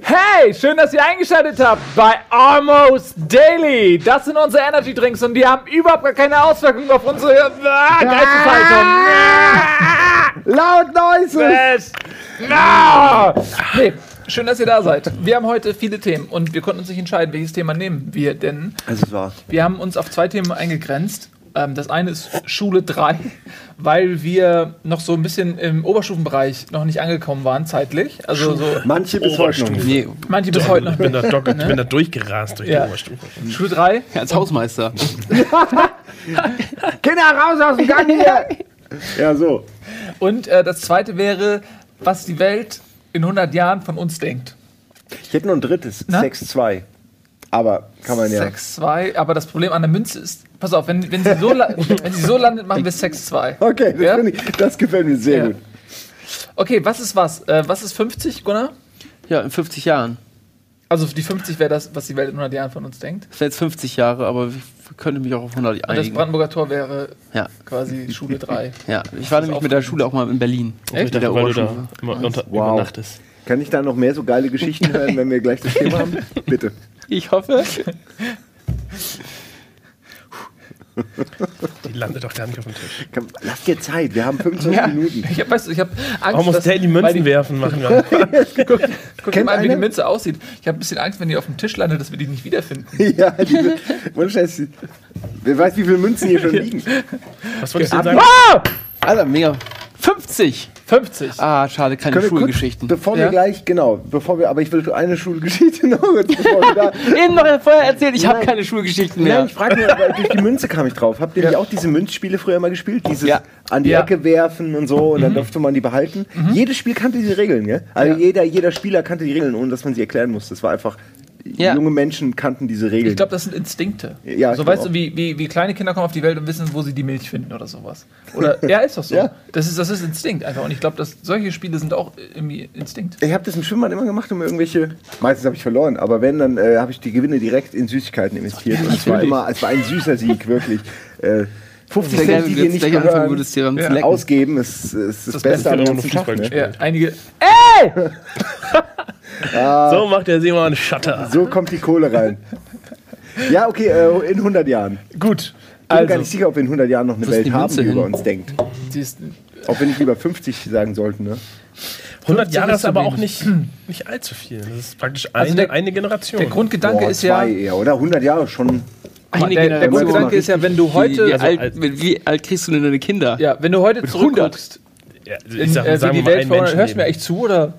Hey, schön, dass ihr eingeschaltet habt bei Almost Daily. Das sind unsere Energy Drinks und die haben überhaupt gar keine Auswirkungen auf unsere ah, Geisteshaltung. Laut Noises! Ah. Nee, schön, dass ihr da seid. Wir haben heute viele Themen und wir konnten uns nicht entscheiden, welches Thema nehmen wir, denn Also es war. wir haben uns auf zwei Themen eingegrenzt. Ähm, das eine ist Schule 3, weil wir noch so ein bisschen im Oberstufenbereich noch nicht angekommen waren, zeitlich. Also so Manche bis heute noch nicht. Nee, manche bis heute noch Ich bin da, dock, ich bin da durchgerast durch Ja. die Oberstufe. Schule 3, als Hausmeister. Kinder, raus aus dem Gang hier! ja, so. Und äh, das zweite wäre, was die Welt in 100 Jahren von uns denkt. Ich hätte noch ein drittes. Na? 6-2. Aber kann man ja. 6-2, aber das Problem an der Münze ist, pass auf, wenn, wenn, sie, so wenn sie so landet, machen wir 6-2. Okay, das, Ja? ich, das gefällt mir sehr Ja. gut. Okay, was ist was? Äh, was ist 50, Gunnar? Ja, in 50 Jahren. Also die 50 wäre das, was die Welt in 100 Jahren von uns denkt. Das wäre jetzt 50 Jahre, aber ich könnte mich auch auf 100 Und das einigen. Brandenburger Tor wäre Ja, quasi Schule 3. ja. Ich war nämlich mit der Schule auch mal in Berlin. Ich Mit der dachte, weil du da Oberstufe. immer unter, Wow. übernachtest. Kann ich da noch mehr so geile Geschichten hören, wenn wir gleich das Thema haben? Bitte. Ich hoffe. Die landet doch gar nicht auf dem Tisch. Komm, Lass dir Zeit, wir haben 25 Ja. Minuten. Ich hab, weißt du, ich habe Angst, Warum muss dass- der die weil Münzen werfen? Machen wir. Guck, guck mal, wie die? Münze aussieht. Ich habe ein bisschen Angst, wenn die auf dem Tisch landet, dass wir die nicht wiederfinden. ja, diese, ohne Scheiß, wer weiß, wie viele Münzen hier schon liegen. Was wolltest du sagen? Ah! Alter, mega. 50! 50. Ah, schade, keine Können wir kurz, Schulgeschichten. bevor Ja? wir gleich, genau, bevor wir, aber ich will eine Schulgeschichte noch, kurz, bevor wir da, Eben noch vorher erzählt, ich habe Nein. keine Schulgeschichten Nein, mehr. ich frage nur, durch die Münze kam ich drauf. Habt ihr nicht auch diese Münzspiele früher mal gespielt? Dieses Ja. an die Ja. Ecke werfen und so und dann durfte man die behalten. Jedes Spiel kannte diese Regeln, ja? Also Ja. jeder, jeder Spieler kannte die Regeln, ohne dass man sie erklären musste. Das war einfach, Ja. junge Menschen kannten diese Regeln. Ich glaube, das sind Instinkte. Ja, so weißt du, auch. wie, wie, wie kleine Kinder kommen auf die Welt und wissen, wo sie die Milch finden oder sowas. Oder ja, ist doch so. Ja. Das, ist, das ist Instinkt einfach. Und ich glaube, dass solche Spiele sind auch irgendwie Instinkt. ich habe das im Schwimmbad immer gemacht, um irgendwelche. Meistens habe ich verloren, aber wenn, dann äh, habe ich die Gewinne direkt in Süßigkeiten investiert. Und es war immer, es war ein süßer Sieg, wirklich. Äh, 50 Sehr geil, Cent, die wenn jetzt nicht gehören, würdest, dir dann zu Ja. ausgeben, ist, ist das, Das Beste am wenn man ganzen Tag. Ne? Ja, einige. So macht der Simon Shutter. So kommt die Kohle rein. Ja, okay, äh, in 100 Jahren. Gut. Ich bin gar Also, nicht sicher, ob wir in 100 Jahren noch eine Welt die haben, die über hin? uns denkt. ist, Ob wir nicht lieber 50 sagen sollten, ne? 100 Jahre ist aber auch nicht, nicht allzu viel. Das ist praktisch eine, Also der- eine Generation. der Grundgedanke Boah, ist ja. eher, oder? 100 Jahre schon. Eine Der, der. Grundgedanke ist ja, wenn du Wie, heute. wie, Also alt, wie alt kriegst du denn deine Kinder? Ja, wenn du heute 100. zurückguckst, ja, in, ich sag, äh, sagen wie die Welt ein vor, hörst du mir echt zu oder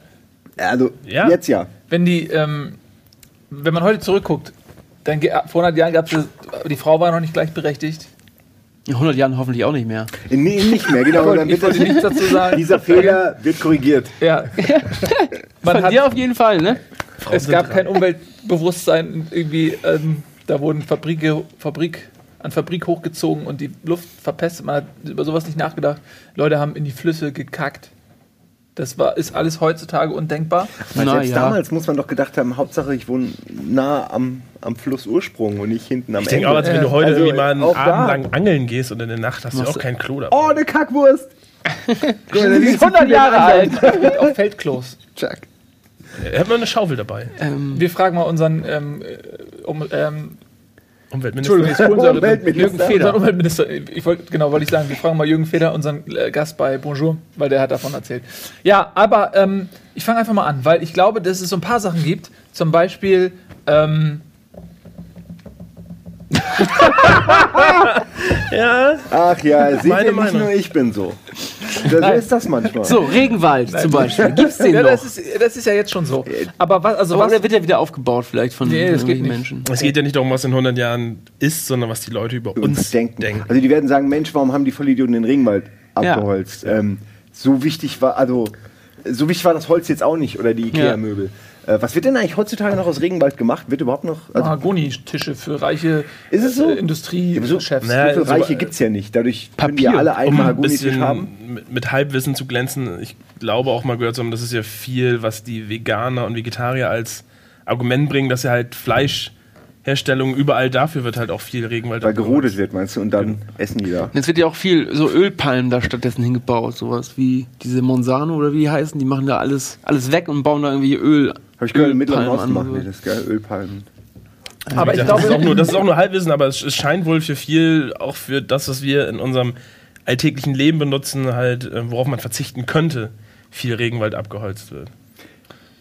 Also, Ja. jetzt ja. wenn die, ähm, wenn man heute zurückguckt, dann vor 100 Jahren gab es die Frau war noch nicht gleichberechtigt. In 100 Jahren hoffentlich auch nicht mehr. Nee, nicht mehr, genau. Dann Ich wird wollte nichts dazu sagen. dieser Fehler wird korrigiert. Ja. Man Von hat, dir auf jeden Fall, ne? es sind gab dran. kein Umweltbewusstsein. Irgendwie, ähm, da wurden Fabrike, Fabrik an Fabrik hochgezogen und die Luft verpestet. Man hat über sowas nicht nachgedacht. Leute haben in die Flüsse gekackt. Das war, ist alles heutzutage undenkbar. Weil Na selbst ja. damals muss man doch gedacht haben, Hauptsache ich wohne nah am, am Flussursprung und nicht hinten am Ich denke Ende. auch, als wenn du heute Also, irgendwie mal einen auch da. Abend lang angeln gehst und in der Nacht hast du Machst auch du- kein Klo dabei. Oh, eine Kackwurst! Guck Die ist 100 Jahre alt. Auf Feldklos. Chuck. Er hat mal eine Schaufel dabei. Ähm, Wir fragen mal unseren ähm, äh, um, ähm, Umweltminister. Entschuldigung. Umweltminister. Jürgen Feder. Umweltminister. Ich wollte, genau, wollte ich sagen, wir fragen mal Jürgen Feder, unseren äh, Gast bei Bonjour, weil der hat davon erzählt. Ja, aber ähm, ich fange einfach mal an, weil ich glaube, dass es so ein paar Sachen gibt. Zum Beispiel, ähm, Ja, Ach ja, seht Meine ihr, nicht Meinung. nur ich bin so. So ist das manchmal. so, Regenwald zum Beispiel. Gibt's den ja, noch? das, ist, das ist ja jetzt schon so. Aber was, also Aber was, der wird ja wieder aufgebaut vielleicht von Nee, irgendwelchen nicht. Menschen. es geht ja nicht darum, was in 100 Jahren ist, sondern was die Leute über uns, uns denken. denken. Also die werden sagen, Mensch, warum haben die Vollidioten den Regenwald abgeholzt? Ähm, so wichtig war, also so wichtig war das Holz jetzt auch nicht oder die Ikea-Möbel. Äh, was wird denn eigentlich heutzutage noch aus Regenwald gemacht? Wird überhaupt noch? Also, Mahagoni-Tische für reiche Ist es so? äh, Industriechefs. Naja, so viele so- Reiche gibt es ja nicht. Dadurch können die ja Papier, alle einen um ein Mahagoni-Tisch bisschen haben. mit, mit Halbwissen zu glänzen, ich glaube auch mal gehört zu haben, das ist ja viel, was die Veganer und Vegetarier als Argument bringen, dass sie halt Fleisch Herstellung, überall dafür wird halt auch viel Regenwald Weil gerodet wird, meinst du? Und dann essen die da. Jetzt wird ja auch viel so Ölpalmen da stattdessen hingebaut, sowas wie diese Monsanto oder wie die heißen, die machen da alles, alles weg und bauen da irgendwie Öl. Habe ich gehört, im Mittleren Osten machen die das, geil, Ölpalmen. Aber ich gesagt, das, ist auch glaube, nur, das ist auch nur Halbwissen, aber es, es scheint wohl für viel, auch für das, was wir in unserem alltäglichen Leben benutzen, halt, äh, worauf man verzichten könnte, viel Regenwald abgeholzt wird.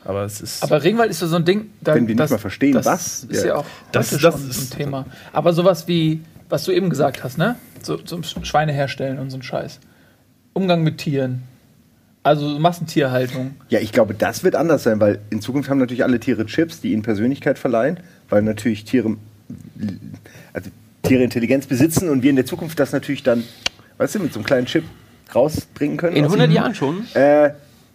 Aber es ist. aber Regenwald ist ja so ein Ding. Da, Wenn wir nicht das, mal verstehen, das was, ist ja. ja auch Das- heute das schon ist- ein Thema. Aber sowas wie, was du eben gesagt hast, ne? So, zum Schweine herstellen und so ein Scheiß. Umgang mit Tieren. Also Massentierhaltung. Ja, ich glaube, das wird anders sein, weil in Zukunft haben natürlich alle Tiere Chips, die ihnen Persönlichkeit verleihen, weil natürlich Tiere, also Tiere Intelligenz besitzen und wir in der Zukunft das natürlich dann, weißt du, mit so einem kleinen Chip rausbringen können. In aus 100 ihnen. Jahren schon? Äh,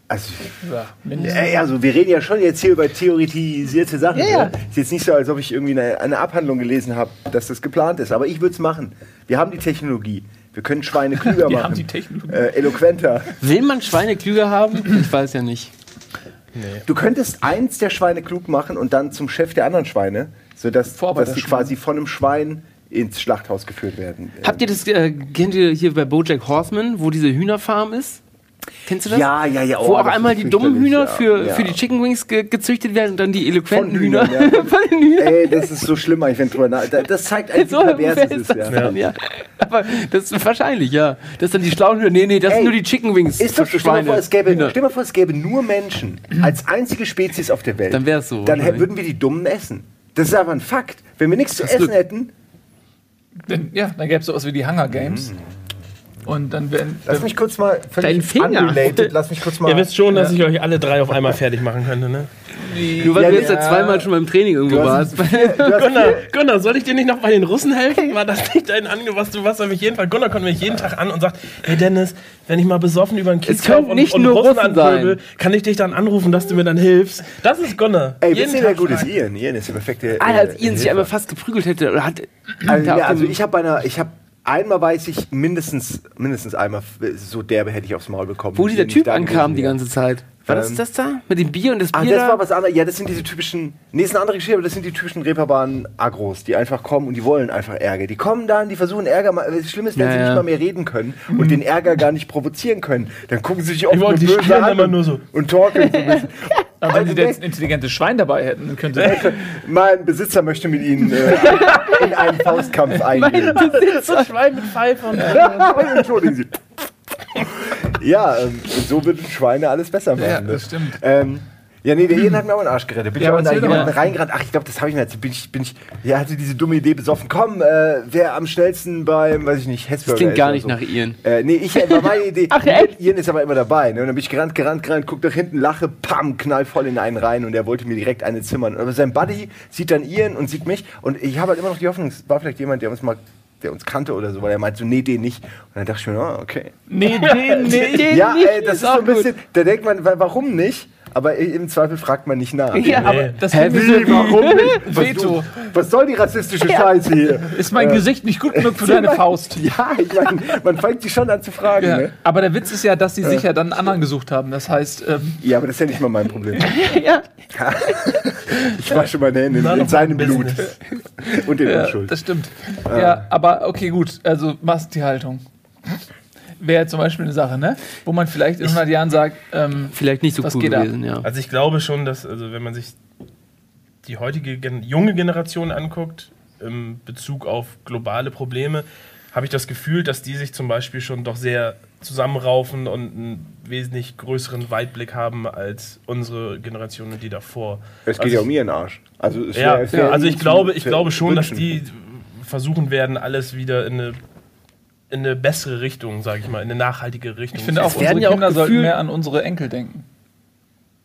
also, Ja, äh, also wir reden ja schon jetzt hier über theoretisierte Sachen. Ja, Ja, ja. Ist jetzt nicht so, als ob ich irgendwie eine, eine Abhandlung gelesen habe, dass das geplant ist. Aber ich würde es machen. Wir haben die Technologie. Wir können Schweine klüger Wir machen. haben die Technologie. äh, eloquenter. Will man Schweine klüger haben? Ich weiß ja nicht. Du könntest eins der Schweine klug machen und dann zum Chef der anderen Schweine, sodass dass die quasi von einem Schwein ins Schlachthaus geführt werden. Habt ihr das, äh, kennt ihr hier bei Bojack Horseman, wo diese Hühnerfarm ist? Kennst du das? Ja, ja, ja. oh, Wo auch einmal die dummen Hühner ja. für, ja. für die Chicken Wings ge gezüchtet werden und dann die eloquenten Hühner. Ja. Von den Hühnern. Ey, das ist so schlimm, wenn drüber nach. da- Das zeigt eigentlich, So wie pervers es ist das Ja. dann, ja. Aber das ist wahrscheinlich, ja. Das sind die schlauen Hühner. Nee, nee, das Ey, sind nur die Chicken Wings. Ist doch. Stell dir, mal vor, es gäbe, Hühner. stell mal vor, es gäbe nur Menschen als einzige Spezies auf der Welt. Dann wär's so, Dann würden wir die Dummen essen. Das ist aber ein Fakt. Wenn wir nichts zu essen Glück. hätten, Denn, ja, dann gäbe es sowas wie die Hunger Games. Und dann wären. lass mich kurz mal Dein völlig Finger. unrelated, lass mich kurz mal. Ihr wisst schon, dass ich euch alle drei auf einmal fertig machen könnte, ne? Nur weil Ja, du jetzt ja. zweimal schon beim Training irgendwo warst. Gunnar, Gunnar, soll ich dir nicht noch bei den Russen helfen? War das nicht dein Ange, was du was er mich jeden Fall? Gunnar kommt mich jeden Tag an und sagt, hey Dennis, wenn ich mal besoffen über den können lauf nicht nur Russen anpöbel, kann ich dich dann anrufen, dass du mir dann hilfst. Das ist Gunnar. Ey, jeden wisst ihr, wer Tag gut ist? fragen. Ian. Ian ist der perfekte. Ah, äh, als Ian sich einmal fast geprügelt hätte. Oder hat, Also, auf also ich habe bei einer, ich habe einmal weiß ich mindestens mindestens einmal so derbe hätte ich aufs Maul bekommen. wo dieser Typ ankam die ganze Zeit. War das Ähm, das da? Mit dem Bier und das Ah, Bier das da? war was anderes. Ja, das sind diese typischen. Nee, ist eine andere Geschichte, aber das sind die typischen Reeperbahn Agros, die einfach kommen und die wollen einfach Ärger. Die kommen dann, die versuchen Ärger. mal- Das Schlimme ist, wenn Ja, sie ja. nicht mal mehr reden können und den Ärger gar nicht provozieren können, dann gucken sie sich auch wollte, die böse an immer und- nur so. und talken so ein bisschen. Aber wenn sie jetzt ein intelligentes Schwein dabei hätten, dann könnte mein Besitzer möchte mit ihnen äh, in einen Faustkampf eingehen. So Schwein mit Pfeife und Entschuldigen Sie. Ja, ähm, und so würden Schweine alles besser machen. Ja, ne? das stimmt. Ähm, ja, nee, der Ian hat mir auch einen Arsch gerettet. Bin Ja, ich auch in da jemanden mal. reingerannt. Ach, ich glaube, das habe ich mir erzählt. Bin ich, bin ich, ja, hatte diese dumme Idee besoffen. Komm, äh, wer am schnellsten beim, weiß ich nicht, Hessburger Das klingt gar nicht so. nach Ian. Äh, nee, ich war meine Idee. Ach, echt? Ian ist aber immer dabei. Ne? Und dann bin ich gerannt, gerannt, gerannt, guck nach hinten, lache, pam, knall voll in einen rein und er wollte mir direkt eine zimmern. Aber sein Buddy sieht dann Ian und sieht mich und ich habe halt immer noch die Hoffnung, es war vielleicht jemand, der uns mal der uns kannte oder so, weil er meint so, nee, den nicht. Und dann dachte ich mir, ah, okay. Nee, den nicht. Ja, nicht, ey, das ist, ist so ein bisschen, da denkt man, wa- warum nicht? Aber im Zweifel fragt man nicht nach. Ja, Aber das Hä, so warum wie nicht? Was, Veto. was soll die rassistische Scheiße hier? Ist mein Gesicht nicht gut genug für deine Faust? Ja, ich meine, man fängt sich schon an zu fragen. Ja. Ne? Aber der Witz ist ja, dass sie sich ja dann einen anderen gesucht haben. Das heißt, ähm, Ja, aber das ist ja nicht mal mein Problem. ja. Ich wasche meine Hände in, in seinem Blut und in ja, Unschuld. das stimmt. Ja, aber okay, gut. Also Massentierhaltung. Wäre zum Beispiel eine Sache, ne? Wo man vielleicht in 100 Jahren sagt, ähm, Vielleicht nicht so Was cool geht ab? gewesen, ja. Also ich glaube schon, dass, also wenn man sich die heutige gen junge Generation anguckt, im Bezug auf globale Probleme, habe ich das Gefühl, dass die sich zum Beispiel schon doch sehr zusammenraufen und einen wesentlich größeren Weitblick haben als unsere Generation und die davor. Es geht Also ja um ihren Arsch. Also, es Ja, wär- es wär also ich glaube, ich glaube schon, dass wünschen. die versuchen werden, alles wieder in eine, in eine bessere Richtung, sage ich mal, in eine nachhaltige Richtung. ich finde auch, Es unsere ja auch Kinder sollten gefühlt- mehr an unsere Enkel denken.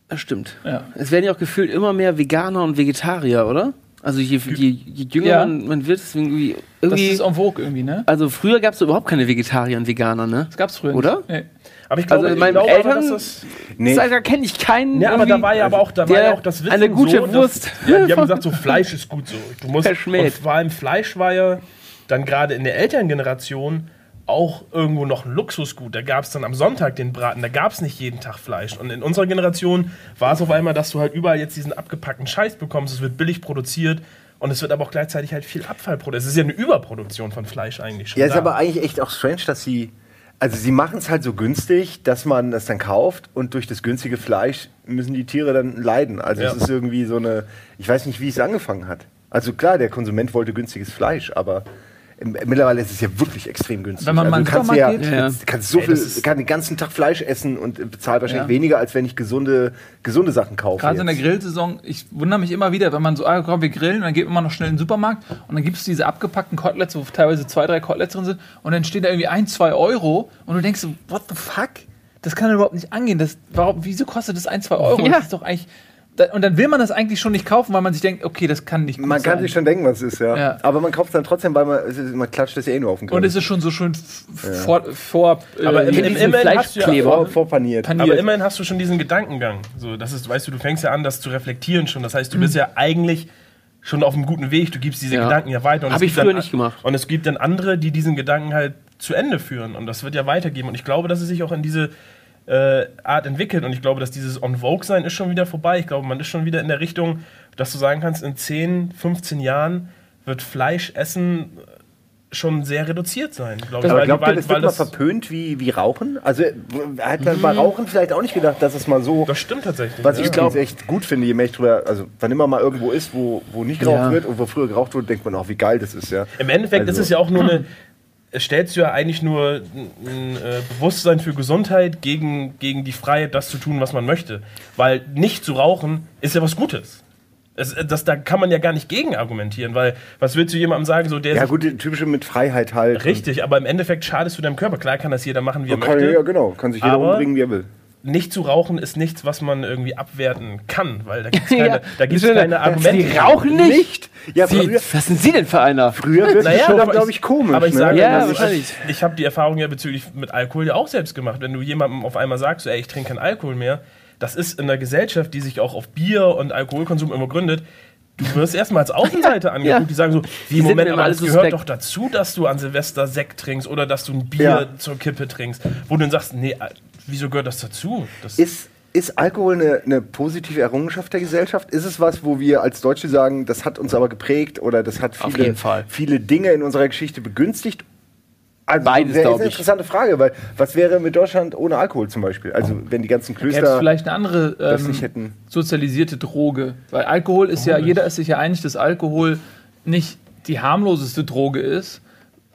Das stimmt. Ja. Es werden ja auch gefühlt immer mehr Veganer und Vegetarier, oder? Also je, je, je jünger Ja. man, man wird, es irgendwie. Das irgendwie ist en vogue irgendwie, ne? also früher gab es überhaupt keine Vegetarier und Veganer, ne? Das gab's früher Oder? nicht. Nee. aber ich glaube, Also ich meine glaube aber, Eltern- dass das Nee, Da kenne ich keinen. Ja, aber da irgendwie- war ja aber auch, da war der ja auch das Wissen eine gute so, dass- Wurst. Ja, die haben gesagt, so Fleisch ist gut so. Du musst, Verschmäht. und vor allem Fleisch war ja dann gerade in der Elterngeneration auch irgendwo noch ein Luxusgut. Da gab es dann am Sonntag den Braten, da gab es nicht jeden Tag Fleisch. Und in unserer Generation war es auf einmal, dass du halt überall jetzt diesen abgepackten Scheiß bekommst. Es wird billig produziert Und es wird aber auch gleichzeitig halt viel Abfall produziert. Es ist ja eine Überproduktion von Fleisch eigentlich schon. Ja, da. ist aber eigentlich echt auch strange, dass sie. Also sie machen es halt so günstig, dass man das dann kauft und durch das günstige Fleisch müssen die Tiere dann leiden. Also Ja. es ist irgendwie so eine. Ich weiß nicht, wie es angefangen hat. Also klar, der Konsument wollte günstiges Fleisch, aber mittlerweile ist es ja wirklich extrem günstig. Wenn man also du kannst ja, geht? Ja. kannst so Ey, viel, kann den ganzen Tag Fleisch essen und bezahlt wahrscheinlich Ja. weniger, als wenn ich gesunde, gesunde Sachen kaufe. Gerade in der jetzt. Grillsaison, ich wundere mich immer wieder, wenn man so, ah, komm, wir grillen, dann geht man noch schnell in den Supermarkt und dann gibt es diese abgepackten Koteletts, wo teilweise zwei, drei Koteletts drin sind und dann stehen da irgendwie ein, zwei Euro und du denkst so, what the fuck? Das kann überhaupt nicht angehen. Das, warum, wieso kostet das ein, zwei Euro? Ja. Das ist doch eigentlich. Und dann will man das eigentlich schon nicht kaufen, weil man sich denkt, okay, das kann nicht gut Man kann sein. sich schon denken, was es ist, ja. Ja. Aber man kauft es dann trotzdem, weil man, man klatscht das ja eh nur auf den Grill. und es ist schon so schön f- vor, vor Aber im- wie im- diese immerhin hast du ja- Fleischkleber. vor, vorpaniert. Pan- Aber immerhin hast du schon diesen Gedankengang. So, das ist, weißt du, du fängst ja an, das zu reflektieren schon. Das heißt, du bist ja eigentlich schon auf einem guten Weg. Du gibst diese Ja. Gedanken ja weiter. Und Hab es ich früher dann, nicht gemacht. Und es gibt dann andere, die diesen Gedanken halt zu Ende führen. Und das wird ja weitergeben. Und ich glaube, dass es sich auch in diese äh, Art entwickelt. Und ich glaube, dass dieses On Vogue sein ist schon wieder vorbei. Ich glaube, man ist schon wieder in der Richtung, dass du sagen kannst, in 10, 15 Jahren wird Fleisch essen schon sehr reduziert sein. Glaub ich, Aber weil- glaubt ihr, das wird mal verpönt wie, wie Rauchen? Also äh, hat man bei Rauchen vielleicht auch nicht gedacht, dass es mal so, Das stimmt tatsächlich. was ja. ich glaube echt gut finde, je mehr ich drüber, also wann immer mal irgendwo ist, wo, wo nicht geraucht Ja. wird und wo früher geraucht wurde, denkt man auch, wie geil das ist, ja. Im Endeffekt Also- ist es ja auch nur eine. Es stellst du ja eigentlich nur ein, äh, Bewusstsein für Gesundheit gegen, gegen die Freiheit, das zu tun, was man möchte. Weil nicht zu rauchen ist ja was Gutes. Es, das, da kann man ja gar nicht gegen argumentieren, weil was willst du jemandem sagen, so der Ja gut, typische mit Freiheit halt. richtig, aber im Endeffekt schadest du deinem Körper. Klar kann das jeder machen, wie er kann, möchte. ja, genau, kann sich jeder Aber- umbringen, wie er will. Nicht zu rauchen ist nichts, was man irgendwie abwerten kann, weil da gibt es keine, Ja, da gibt's keine Sie Argumente. rauchen nicht? Ja, Sie, früher, was sind Sie denn für einer? früher wird Naja, es schon, aber glaube ich, komisch. Aber ich ne? sage, Ja, also ich, ich habe die Erfahrung ja bezüglich mit Alkohol ja auch selbst gemacht. Wenn du jemandem auf einmal sagst, ey, ich trinke keinen Alkohol mehr, das ist in einer Gesellschaft, die sich auch auf Bier und Alkoholkonsum immer gründet. Du wirst erstmal als Außenseiter angeguckt, Ja. die sagen so, wie sind Moment, aber alle gehört doch dazu, dass du an Silvester Sekt trinkst oder dass du ein Bier Ja. zur Kippe trinkst. Wo du dann sagst, nee, wieso gehört das dazu? Das Ist, ist Alkohol eine, eine positive Errungenschaft der Gesellschaft? Ist es was, wo wir als Deutsche sagen, das hat uns aber geprägt oder das hat viele, viele Dinge in unserer Geschichte begünstigt? Also, Beides, wäre- ist glaub eine ich. interessante Frage, weil was wäre mit Deutschland ohne Alkohol zum Beispiel? Also wenn die ganzen Gäbe Klöster vielleicht eine andere das ähm, nicht hätten. sozialisierte Droge? Weil Alkohol ist ja, jeder ist sich ja einig, dass Alkohol nicht die harmloseste Droge ist,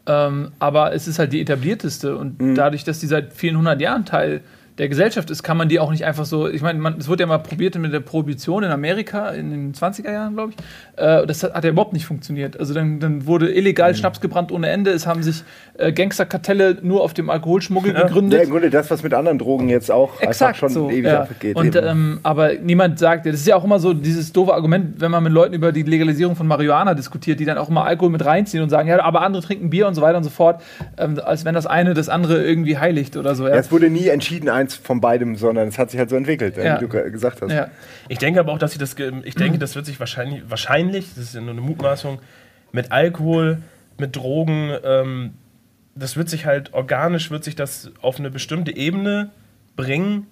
ähm, aber es ist halt die etablierteste und Mhm. dadurch, dass die seit vielen hundert Jahren Teil der Gesellschaft ist, kann man die auch nicht einfach so, ich meine, man- es wurde ja mal probiert mit der Prohibition in Amerika in den 20er Jahren, glaube ich. Äh, das hat, hat ja überhaupt nicht funktioniert. Also dann, dann wurde illegal Mhm. Schnaps gebrannt ohne Ende. Es haben sich äh, Gangsterkartelle nur auf dem Alkoholschmuggel gegründet. Ja, im Grunde das, was mit anderen Drogen jetzt auch Exakt einfach schon so. ewig ja. abgeht. Und ähm, aber niemand sagt, das ist ja auch immer so dieses doofe Argument, wenn man mit Leuten über die Legalisierung von Marihuana diskutiert, die dann auch immer Alkohol mit reinziehen und sagen, ja, aber andere trinken Bier und so weiter und so fort, ähm, als wenn das eine das andere irgendwie heiligt oder so. ja, Ja. es wurde nie entschieden eins von beidem, sondern es hat sich halt so entwickelt, Ja. wie du ge- gesagt hast. Ja. Ich denke aber auch, dass sie das, ich denke, das wird sich wahrscheinlich, wahrscheinlich, das ist ja nur eine Mutmaßung, mit Alkohol, mit Drogen, ähm, das wird sich halt organisch, wird sich das auf eine bestimmte Ebene bringen,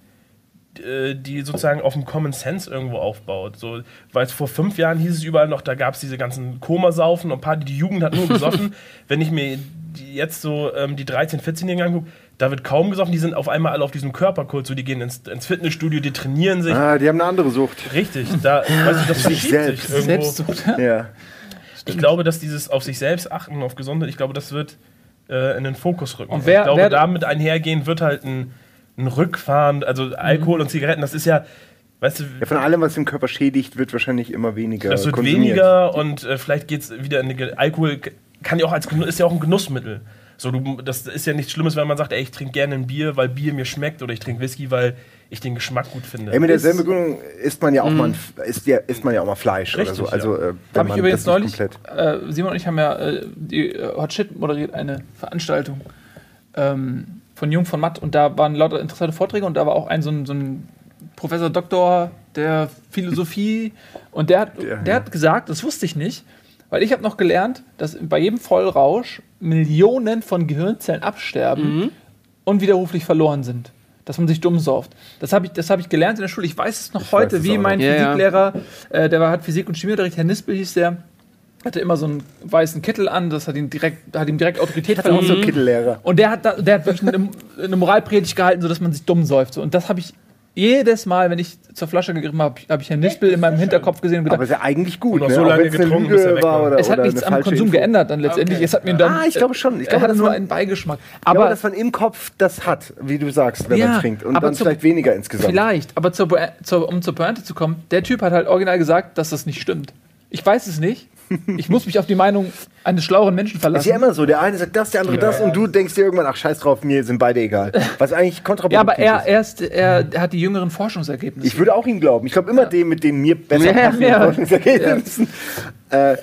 äh, die sozusagen auf dem Common Sense irgendwo aufbaut. So, weil vor fünf Jahren hieß es überall noch, da gab es diese ganzen Komasaufen und Party, die Jugend hat nur gesoffen. Wenn ich mir jetzt so ähm, die 13-, 14-Jährigen angucke, da wird kaum gesoffen, die sind auf einmal alle auf diesem Körperkult, so die gehen ins, ins Fitnessstudio, die trainieren sich. Ah, die haben eine andere Sucht. Richtig, da, weißt du, das Sich verschiebt selbst. sich irgendwo. Selbstsucht. Ja. Ich glaube, dass dieses auf sich selbst achten, auf Gesundheit, ich glaube, das wird äh, in den Fokus rücken. Und wer- ich glaube, wer- damit einhergehen wird halt ein, ein Rückfahren, also Alkohol und Zigaretten, das ist ja, weißt du, ja, von allem, was den Körper schädigt, wird wahrscheinlich immer weniger das wird konsumiert. weniger und äh, vielleicht geht es wieder in eine, Ge- Alkohol kann ja auch als ist ja auch ein Genussmittel. So, du, das ist ja nichts Schlimmes, wenn man sagt, ey, ich trinke gerne ein Bier, weil Bier mir schmeckt oder ich trinke Whisky, weil ich den Geschmack gut finde. Ey, mit derselben Begründung isst man ja auch mal ein, isst, ja, isst man ja auch mal Fleisch Richtig, oder so. Also, äh, wenn Habe ich übrigens neulich, komplett- äh, Simon und ich haben ja äh, die äh, Hot Shit moderiert eine Veranstaltung ähm, von Jung von Matt und da waren lauter interessante Vorträge und da war auch ein so ein, so ein Professor Doktor der Philosophie und der hat, Der, der ja. hat gesagt, das wusste ich nicht, weil ich habe noch gelernt, dass bei jedem Vollrausch Millionen von Gehirnzellen absterben unwiderruflich verloren sind. Dass man sich dumm sauft. Das habe ich, das hab ich gelernt in der Schule. Ich weiß es noch weiß heute, wie mein. Ja. Physiklehrer, äh, der war, hat Physik und Chemieunterricht, Herr Nispel hieß der, hatte immer so einen weißen Kittel an, das hat ihm direkt, hat ihm direkt Autorität Ich hatte auch so verliehen. Kittellehrer. Und der hat, da, der hat wirklich eine, eine Moralpredigt gehalten, sodass man sich dumm säuft. Und das habe ich jedes Mal, wenn ich zur Flasche gegriffen habe, habe ich Herrn Nispel in meinem Hinterkopf gesehen und Aber gedacht, ist ja eigentlich gut, ne? so lange getrunken, bis er weg war. oder, es hat oder nichts am Konsum Info. geändert dann letztendlich. Okay. Es hat mir dann, Ah, ich glaube schon. Ich glaube, dass nur einen Beigeschmack. Ich glaube, Aber dass man im Kopf das hat, wie du sagst, wenn Ja, man trinkt. Und aber dann zum- vielleicht weniger insgesamt. Vielleicht, aber zur, zur, um zur Pointe zu kommen, der Typ hat halt original gesagt, dass das nicht stimmt. Ich weiß es nicht. Ich muss mich auf die Meinung eines schlaueren Menschen Ist verlassen. ja immer so. Der eine sagt das, der andere das und du denkst dir irgendwann, ach scheiß drauf, mir sind beide egal. Was eigentlich kontraproduktiv ja, aber er, ist. er, ist, er, er hat die jüngeren Forschungsergebnisse. Ich würde auch ihm glauben. Ich glaube immer dem, mit dem mir besser Ja, ja. Forschungsergebnissen. Äh,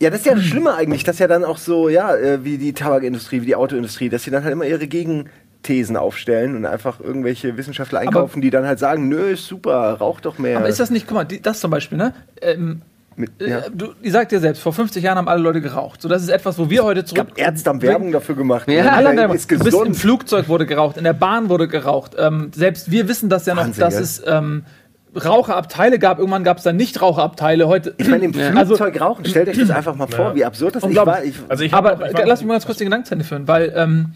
ja, das ist ja das Schlimme eigentlich, dass ja dann auch so, ja, äh, wie die Tabakindustrie, wie die Autoindustrie, dass sie dann halt immer ihre Gegenthesen aufstellen und einfach irgendwelche Wissenschaftler einkaufen, die dann halt sagen, nö, ist super, rauch doch mehr. aber ist das nicht, guck mal, die, das zum Beispiel, ne? Ähm, Mit, äh, ja. du, ihr sagt ja selbst, vor 50 Jahren haben alle Leute geraucht. So, das ist etwas, wo wir heute Ich zurück. glaube, Ärzte haben Werbung dafür gemacht. Ja, ne? Alle haben du bist im. Flugzeug wurde geraucht, in der Bahn wurde geraucht. Ähm, selbst wir wissen das ja noch, Wahnsinn, dass gell? es ähm, Raucherabteile gab. Irgendwann gab es dann Nichtraucherabteile. Heute. Ich meine, im Ja. Flugzeug rauchen, stellt euch das einfach mal vor, Ja. wie absurd das ist. Ich ich, Also ich Aber auch- ich lass mich mal ganz kurz den Gedanken zu Ende führen, weil ähm,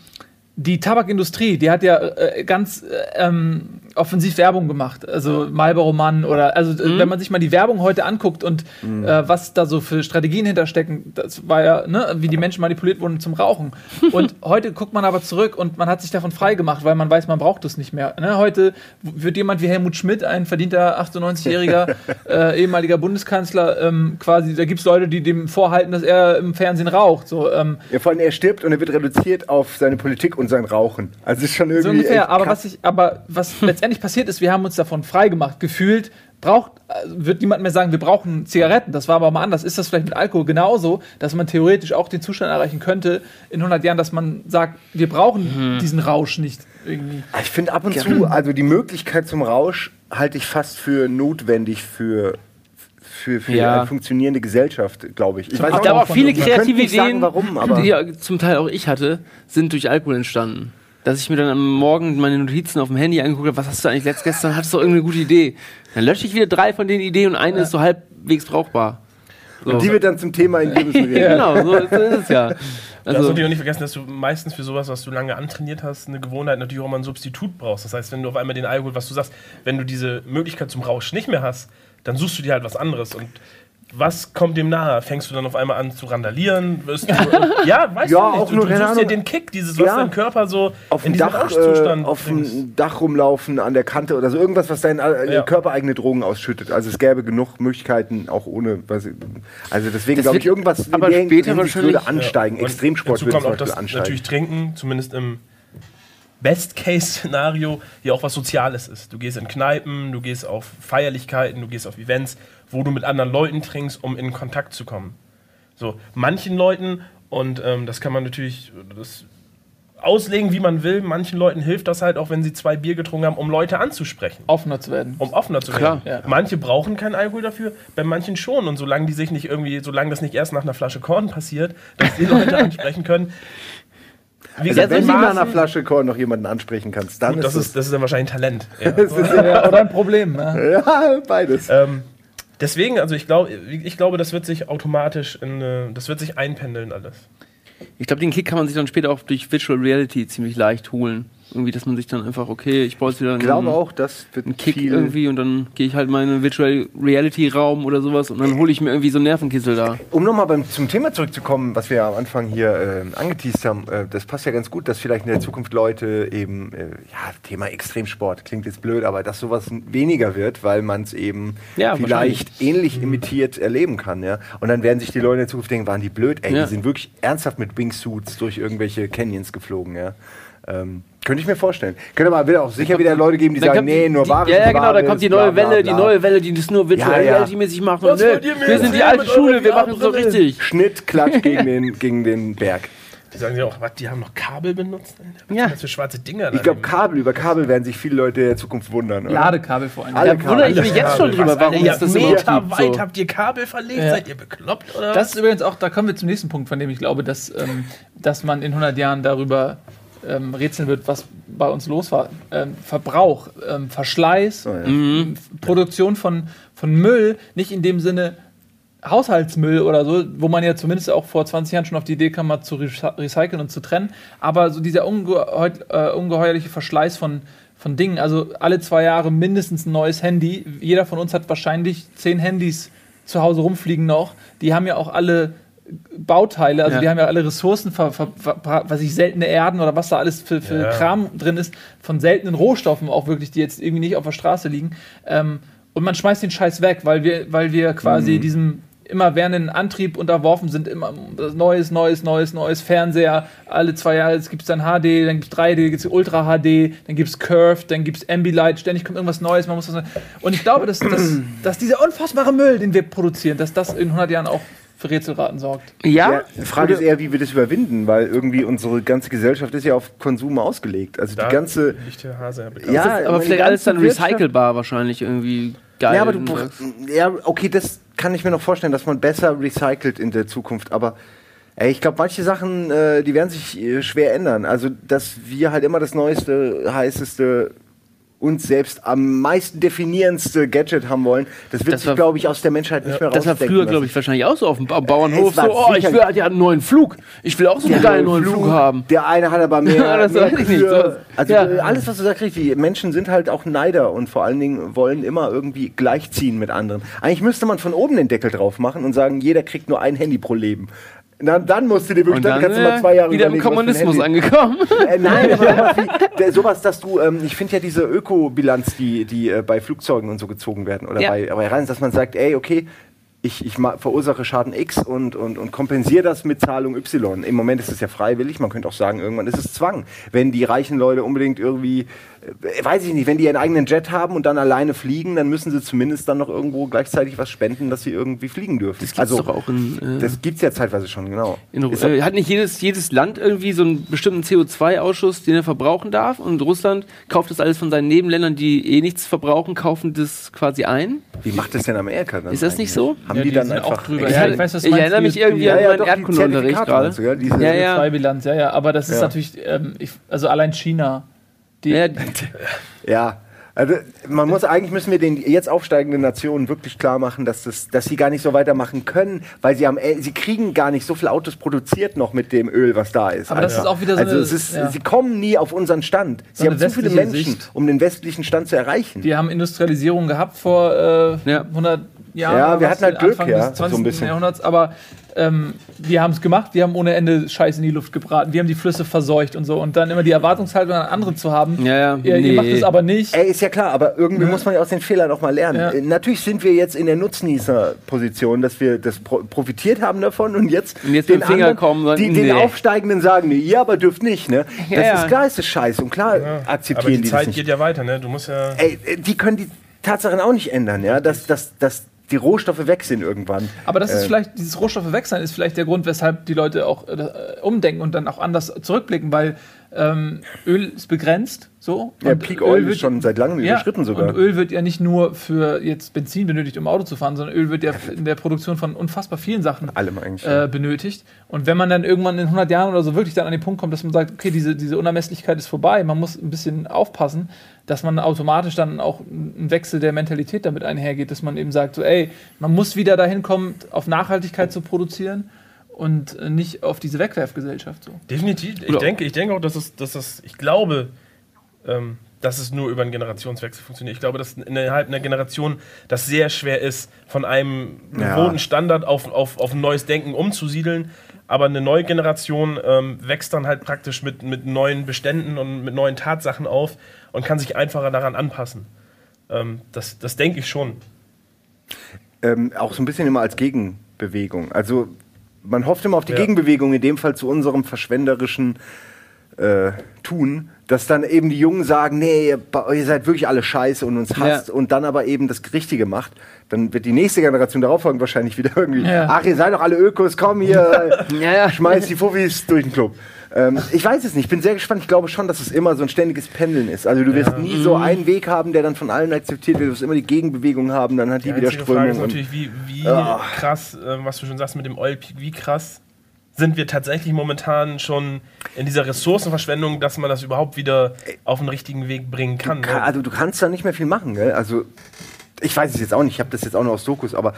die Tabakindustrie, die hat ja äh, ganz äh, ähm, offensiv Werbung gemacht. Also Marlboro Mann oder also äh, wenn man sich mal die Werbung heute anguckt und äh, was da so für Strategien hinterstecken, das war ja, ne, wie die Menschen manipuliert wurden zum Rauchen. Und heute guckt man aber zurück und man hat sich davon frei gemacht, weil man weiß, man braucht es nicht mehr. Ne? Heute wird jemand wie Helmut Schmidt, ein verdienter 98-jähriger äh, ehemaliger Bundeskanzler, ähm, quasi, da gibt es Leute, die dem vorhalten, dass er im Fernsehen raucht. So, ähm, ja, vor allem er stirbt und er wird reduziert auf seine Politik und sein Rauchen. Also ist schon irgendwie. So ungefähr. Aber was, ich, aber was letztendlich passiert ist, wir haben uns davon frei gemacht. Gefühlt braucht, also wird niemand mehr sagen, wir brauchen Zigaretten. Das war aber mal anders. Ist das vielleicht mit Alkohol genauso, dass man theoretisch auch den Zustand erreichen könnte in 100 Jahren, dass man sagt, wir brauchen diesen Rausch nicht irgendwie. Ich finde ab und zu, also die Möglichkeit zum Rausch halte ich fast für notwendig für, für, für Ja. eine funktionierende Gesellschaft, glaube ich. Ich weiß Ich glaube auch viele kreative nicht sagen, Ideen, warum, aber- die ja zum Teil auch ich hatte, sind durch Alkohol entstanden. Dass ich mir dann am Morgen meine Notizen auf dem Handy angeguckt habe, was hast du eigentlich letzt gestern, hattest du irgendeine gute Idee. Dann lösche ich wieder drei von den Ideen und eine ist so halbwegs brauchbar. So. Und die wird dann zum Thema in reden. genau, so ist, so ist es ja. Also, natürlich auch nicht vergessen, dass du meistens für sowas, was du lange antrainiert hast, eine Gewohnheit natürlich auch mal ein Substitut brauchst. Das heißt, wenn du auf einmal den Alkohol, was du sagst, wenn du diese Möglichkeit zum Rausch nicht mehr hast, dann suchst du dir halt was anderes. Und was kommt dem nahe? Fängst du dann auf einmal an zu randalieren? Wirst du, ja, weißt Ja, du nicht. auch Du, nur, du suchst dir Ahnung. den Kick, dieses, was Ja. dein Körper so Auf in dem diesen Dach, äh, auf dem Dach rumlaufen, an der Kante oder so. Irgendwas, was dein äh, Ja. Körper eigene Drogen ausschüttet. Also es gäbe genug Möglichkeiten, auch ohne. Was, also deswegen glaube ich, irgendwas aber später wahrscheinlich- würde ansteigen. Extremsport würde zum auch Beispiel das ansteigen. natürlich Trinken, zumindest im Best-Case-Szenario, hier auch was Soziales ist. Du gehst in Kneipen, du gehst auf Feierlichkeiten, du gehst auf Events, wo du mit anderen Leuten trinkst, um in Kontakt zu kommen. So, manchen Leuten, und ähm, das kann man natürlich auslegen, wie man will, manchen Leuten hilft das halt auch, wenn sie zwei Bier getrunken haben, um Leute anzusprechen. Offener zu werden. Um offener zu Klar. werden. Ja. Manche brauchen keinen Alkohol dafür, bei manchen schon. Und solange die sich nicht irgendwie, solange das nicht erst nach einer Flasche Korn passiert, dass die Leute ansprechen können. Wie Also, wenn in du Maßen- einer Flasche Korn noch jemanden ansprechen kannst, dann Gut, das, ist ist, das ist dann wahrscheinlich ein Talent. Ja. Ja, oder ein Problem. Ne? Ja, beides. ähm, deswegen, also ich glaube, ich glaube, das wird sich automatisch in, das wird sich einpendeln alles. ich glaube, den Kick kann man sich dann später auch durch Virtual Reality ziemlich leicht holen. Irgendwie, dass man sich dann einfach, okay, ich brauche jetzt wieder Ich glaube auch, das wird einen Kick viel. irgendwie und dann gehe ich halt mal in einen Virtual Reality Raum oder sowas und dann hole ich mir irgendwie so einen Nervenkissel da. Um nochmal zum Thema zurückzukommen, was wir ja am Anfang hier äh, angeteased haben, äh, das passt ja ganz gut, dass vielleicht in der Zukunft Leute eben, äh, ja, Thema Extremsport, klingt jetzt blöd, aber dass sowas weniger wird, weil man es eben Ja, vielleicht ähnlich imitiert erleben kann, ja. Und dann werden sich die Leute in der Zukunft denken, waren die blöd, ey, Ja. die sind wirklich ernsthaft mit Wingsuits durch irgendwelche Canyons geflogen, ja. Ähm, könnte ich mir vorstellen. Könnte aber wird auch sicher wieder Leute geben, die Dann sagen, kommt nee, nur wahres Ja, ja, genau, da kommt die bla, neue bla, Welle, bla. die neue Welle, die das nur Virtual Ja, ja. Reality-mäßig macht. Was Und, nö, wir sind die alte Schule, wir machen es so richtig. Schnitt, Klatsch gegen den, gegen den Berg. Die sagen ja auch, was, die haben noch Kabel benutzt? Was Ja. das für schwarze Dinger? Ich glaube, Kabel, über Kabel werden sich viele Leute in der Zukunft wundern. Oder? Ladekabel vor allem. Alle Da wundere ich mich jetzt schon drüber, warum ihr ist das Meter überhaupt weit so? habt ihr Kabel verlegt? Ja. Seid ihr bekloppt oder Das ist übrigens auch, da kommen wir zum nächsten Punkt, von dem ich glaube, dass, ähm, dass man in 100 Jahren darüber ähm, rätseln wird, was bei uns los war. Ähm, Verbrauch, ähm, Verschleiß, Oh, ja. ähm, Produktion von, von Müll, nicht in dem Sinne Haushaltsmüll oder so, wo man ja zumindest auch vor 20 Jahren schon auf die Idee kam, mal zu recyceln und zu trennen. Aber so dieser ungeheu äh, ungeheuerliche Verschleiß von, von Dingen, also alle zwei Jahre mindestens ein neues Handy. Jeder von uns hat wahrscheinlich zehn Handys zu Hause rumfliegen noch. Die haben ja auch alle Bauteile, also ja. die haben ja alle Ressourcen, ver, ver, ver, was ich seltene Erden oder was da alles für, für ja. Kram drin ist, von seltenen Rohstoffen auch wirklich, die jetzt irgendwie nicht auf der Straße liegen. Ähm, und man schmeißt den Scheiß weg, weil wir, weil wir quasi mhm. diesem immerwährenden Antrieb unterworfen sind, immer neues, neues, neues, neues Fernseher, alle zwei Jahre gibt es dann HD, dann gibt es 3D, gibt es Ultra HD, dann gibt es Curved, dann gibt es Ambilight, ständig kommt irgendwas Neues, man muss das und ich glaube, dass, dass, dass dieser unfassbare Müll, den wir produzieren, dass das in 100 Jahren auch für Rätselraten sorgt. Ja. Die Frage ist eher, wie wir das überwinden, weil irgendwie unsere ganze Gesellschaft ist ja auf Konsum ausgelegt. Also da die ganze. Liegt der Hase ja, aber vielleicht alles dann recycelbar wahrscheinlich irgendwie geil. Ja, aber du, ja, okay, das kann ich mir noch vorstellen, dass man besser recycelt in der Zukunft, aber ey, ich glaube, manche Sachen, äh, die werden sich äh, schwer ändern. Also, dass wir halt immer das neueste, heißeste uns selbst am meisten definierendste Gadget haben wollen, das wird das sich, glaube ich, aus der Menschheit nicht mehr raus. Das war früher, glaube ich, wahrscheinlich auch so auf dem Bauernhof. So, oh, ich will halt ja einen neuen Flug. Ich will auch so einen geilen neuen Flug, Flug, haben. Der eine hat aber mehr. ja, das mehr weiß ich nicht. So. Also ja. alles, was du sagst, die Menschen sind halt auch Neider und vor allen Dingen wollen immer irgendwie gleichziehen mit anderen. Eigentlich müsste man von oben den Deckel drauf machen und sagen, jeder kriegt nur ein Handy pro Leben. Na, dann musst du dir wirklich, dann, dann, kannst du mal zwei Jahre wieder im Kommunismus angekommen. Äh, nein, aber sowas, wie, sowas, dass du, ähm, ich finde ja diese Ökobilanz, die, die äh, bei Flugzeugen und so gezogen werden oder ja. bei, bei Reisen, dass man sagt, ey, okay, ich, ich verursache Schaden X und, und, und kompensiere das mit Zahlung Y. Im Moment ist es ja freiwillig, man könnte auch sagen, irgendwann ist es Zwang. Wenn die reichen Leute unbedingt irgendwie, äh, weiß ich nicht, wenn die ihren eigenen Jet haben und dann alleine fliegen, dann müssen sie zumindest dann noch irgendwo gleichzeitig was spenden, dass sie irgendwie fliegen dürfen. Das gibt's also, doch auch in, äh, Das gibt's ja zeitweise schon, genau. In, äh, hat nicht jedes, jedes Land irgendwie so einen bestimmten CO2-Ausschuss, den er verbrauchen darf? Und Russland kauft das alles von seinen Nebenländern, die eh nichts verbrauchen, kaufen das quasi ein? Wie macht das denn Amerika dann? Ist das nicht so? Haben ja, die, die dann einfach. Drüber. Ja, ich, weiß, ich erinnere mich irgendwie an meinen Erdkundeunterricht gerade. Ja, diese ja, ja. CO2-Bilanz, ja, ja. Aber das ist natürlich, ähm, ich, also allein China. Die ja, ja. Also man muss eigentlich müssen wir den jetzt aufsteigenden Nationen wirklich klar machen, dass, das, dass sie gar nicht so weitermachen können, weil sie haben sie kriegen gar nicht so viele Autos produziert noch mit dem Öl, was da ist. Aber also, das ist auch wieder so also eine, es ist, ja. sie kommen nie auf unseren Stand. Sie so haben zu viele Menschen, Sicht. um den westlichen Stand zu erreichen. Wir haben Industrialisierung gehabt vor äh, ja. 100 Jahren. Ja, wir hatten halt Glück, Anfang ja, des 20. So ein bisschen. Jahrhunderts, aber ähm, wir haben es gemacht, wir haben ohne Ende Scheiß in die Luft gebraten, wir haben die Flüsse verseucht und so. Und dann immer die Erwartungshaltung an andere zu haben. Ja, ja. Ihr, nee. ihr macht es aber nicht. Ey, ist ja klar, aber irgendwie ja. muss man ja aus den Fehlern auch mal lernen. Ja. Äh, natürlich sind wir jetzt in der Nutznießer-Position, dass wir das pro profitiert haben davon und jetzt, und jetzt den, Finger anderen, kommen, die, nee. den Aufsteigenden sagen, nee, ihr aber dürft nicht. Ne? Ja, das ist klar, ist das scheiße und klar akzeptieren aber die, die Zeit geht ja weiter, ne? Du musst ja. Ey, die können die Tatsachen auch nicht ändern, ja, dass, dass, dass die Rohstoffe weg sind irgendwann. Aber das ist äh, vielleicht, dieses Rohstoffe weg sein, ist vielleicht der Grund, weshalb die Leute auch äh, umdenken und dann auch anders zurückblicken, weil ähm, Öl ist begrenzt, so. Ja, Peak Oil wird, ist schon seit langem ja, überschritten sogar. Und Öl wird ja nicht nur für jetzt Benzin benötigt, um Auto zu fahren, sondern Öl wird ja in der Produktion von unfassbar vielen Sachen Allem eigentlich, äh, benötigt. Und wenn man dann irgendwann in 100 Jahren oder so wirklich dann an den Punkt kommt, dass man sagt, okay, diese, diese Unermesslichkeit ist vorbei, man muss ein bisschen aufpassen, dass man automatisch dann auch ein Wechsel der Mentalität damit einhergeht, dass man eben sagt, so, ey, man muss wieder dahin kommen, auf Nachhaltigkeit zu produzieren und nicht auf diese Wegwerfgesellschaft. So. Definitiv. Ich denke, ich denke auch, dass es, dass es ich glaube, ähm, dass es nur über einen Generationswechsel funktioniert. Ich glaube, dass innerhalb einer Generation das sehr schwer ist, von einem gewohnten ja. Standard auf, auf, auf ein neues Denken umzusiedeln. Aber eine neue Generation ähm, wächst dann halt praktisch mit, mit neuen Beständen und mit neuen Tatsachen auf und kann sich einfacher daran anpassen. Ähm, das, das denke ich schon. Ähm, auch so ein bisschen immer als Gegenbewegung. Also man hofft immer auf die ja. Gegenbewegung, in dem Fall zu unserem verschwenderischen äh, Tun, dass dann eben die Jungen sagen, nee, ihr seid wirklich alle scheiße und uns hasst ja. und dann aber eben das Richtige macht, dann wird die nächste Generation darauf folgen wahrscheinlich wieder irgendwie, ja. ach, ihr seid doch alle Ökos, komm hier, ja, schmeißt die Fuffis durch den Club. Ähm, ich weiß es nicht, ich bin sehr gespannt. Ich glaube schon, dass es immer so ein ständiges Pendeln ist. Also du wirst nie so mhm. einen Weg haben, der dann von allen akzeptiert wird. Du wirst immer die Gegenbewegung haben, dann hat die, die wieder Strömung. Frage ist natürlich, wie, wie oh. krass, äh, was du schon sagst mit dem Oil Peak, wie krass sind wir tatsächlich momentan schon in dieser Ressourcenverschwendung, dass man das überhaupt wieder auf den richtigen Weg bringen kann. Du, ne? Also du kannst da nicht mehr viel machen. Gell? Also ich weiß es jetzt auch nicht, ich habe das jetzt auch nur aus Dokus, aber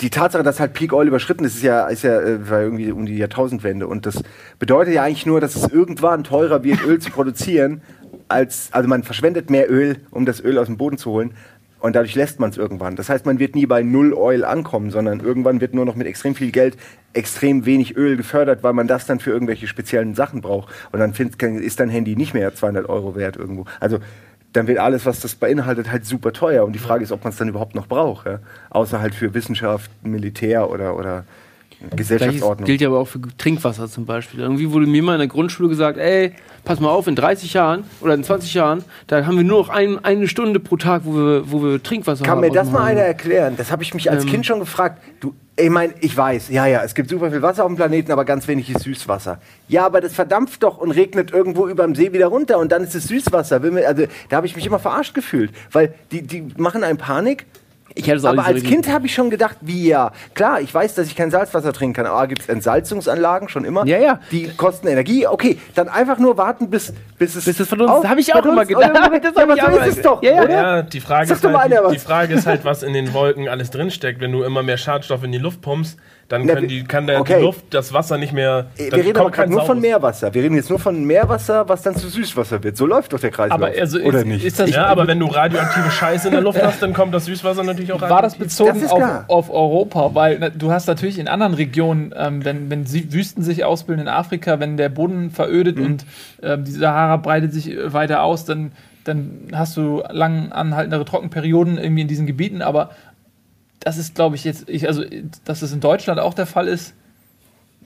die Tatsache, dass halt Peak Oil überschritten ist, ist ja, ist ja äh, war irgendwie um die Jahrtausendwende. Und das bedeutet ja eigentlich nur, dass es irgendwann teurer wird, Öl zu produzieren, als, also man verschwendet mehr Öl, um das Öl aus dem Boden zu holen. Und dadurch lässt man es irgendwann. Das heißt, man wird nie bei Null Oil ankommen, sondern irgendwann wird nur noch mit extrem viel Geld extrem wenig Öl gefördert, weil man das dann für irgendwelche speziellen Sachen braucht. Und dann find, ist dein Handy nicht mehr 200 Euro wert irgendwo. Also dann wird alles, was das beinhaltet, halt super teuer. Und die Frage ist, ob man es dann überhaupt noch braucht. Ja? Außer halt für Wissenschaft, Militär oder, oder Gesellschaftsordnung. Das gilt ja aber auch für Trinkwasser zum Beispiel. Irgendwie wurde mir mal in der Grundschule gesagt, ey, pass mal auf, in 30 Jahren oder in 20 Jahren, da haben wir nur noch ein, eine Stunde pro Tag, wo wir, wo wir Trinkwasser Kann haben. mir das mal einer erklären? Das habe ich mich als ähm, Kind schon gefragt. Du, ich meine, ich weiß, ja, ja, es gibt super viel Wasser auf dem Planeten, aber ganz wenig ist Süßwasser. Ja, aber das verdampft doch und regnet irgendwo über dem See wieder runter und dann ist es Süßwasser. Also, da habe ich mich immer verarscht gefühlt, weil die, die machen einen Panik ich hätte es auch aber als Kind habe ich schon gedacht, wie ja. Klar, ich weiß, dass ich kein Salzwasser trinken kann. Aber gibt es Entsalzungsanlagen schon immer? Ja, ja. Die kosten Energie. Okay, dann einfach nur warten, bis, bis es. Bis es von uns. Das habe ich auch immer gedacht. das ja, aber so ist es doch. Ja, ja. ja die, Frage ist halt, die, die Frage ist halt, was in den Wolken alles drinsteckt. Wenn du immer mehr Schadstoff in die Luft pumpst, dann können die, kann der, okay. die Luft das Wasser nicht mehr. Wir reden aber gerade nur von Meerwasser. Wir reden jetzt nur von Meerwasser, was dann zu Süßwasser wird. So läuft doch der Kreislauf. Aber also oder ist, nicht? Ist das ja, aber wenn du radioaktive Scheiße in der Luft hast, dann kommt das Süßwasser natürlich auch rein. War das bezogen das auf, auf, Europa? Weil na, du hast natürlich in anderen Regionen, ähm, wenn, wenn Wüsten sich ausbilden in Afrika, wenn der Boden verödet mhm. und ähm, die Sahara breitet sich äh, weiter aus, dann dann hast du lang anhaltendere Trockenperioden irgendwie in diesen Gebieten, aber das ist, glaube ich, jetzt, ich, also, dass das in Deutschland auch der Fall ist.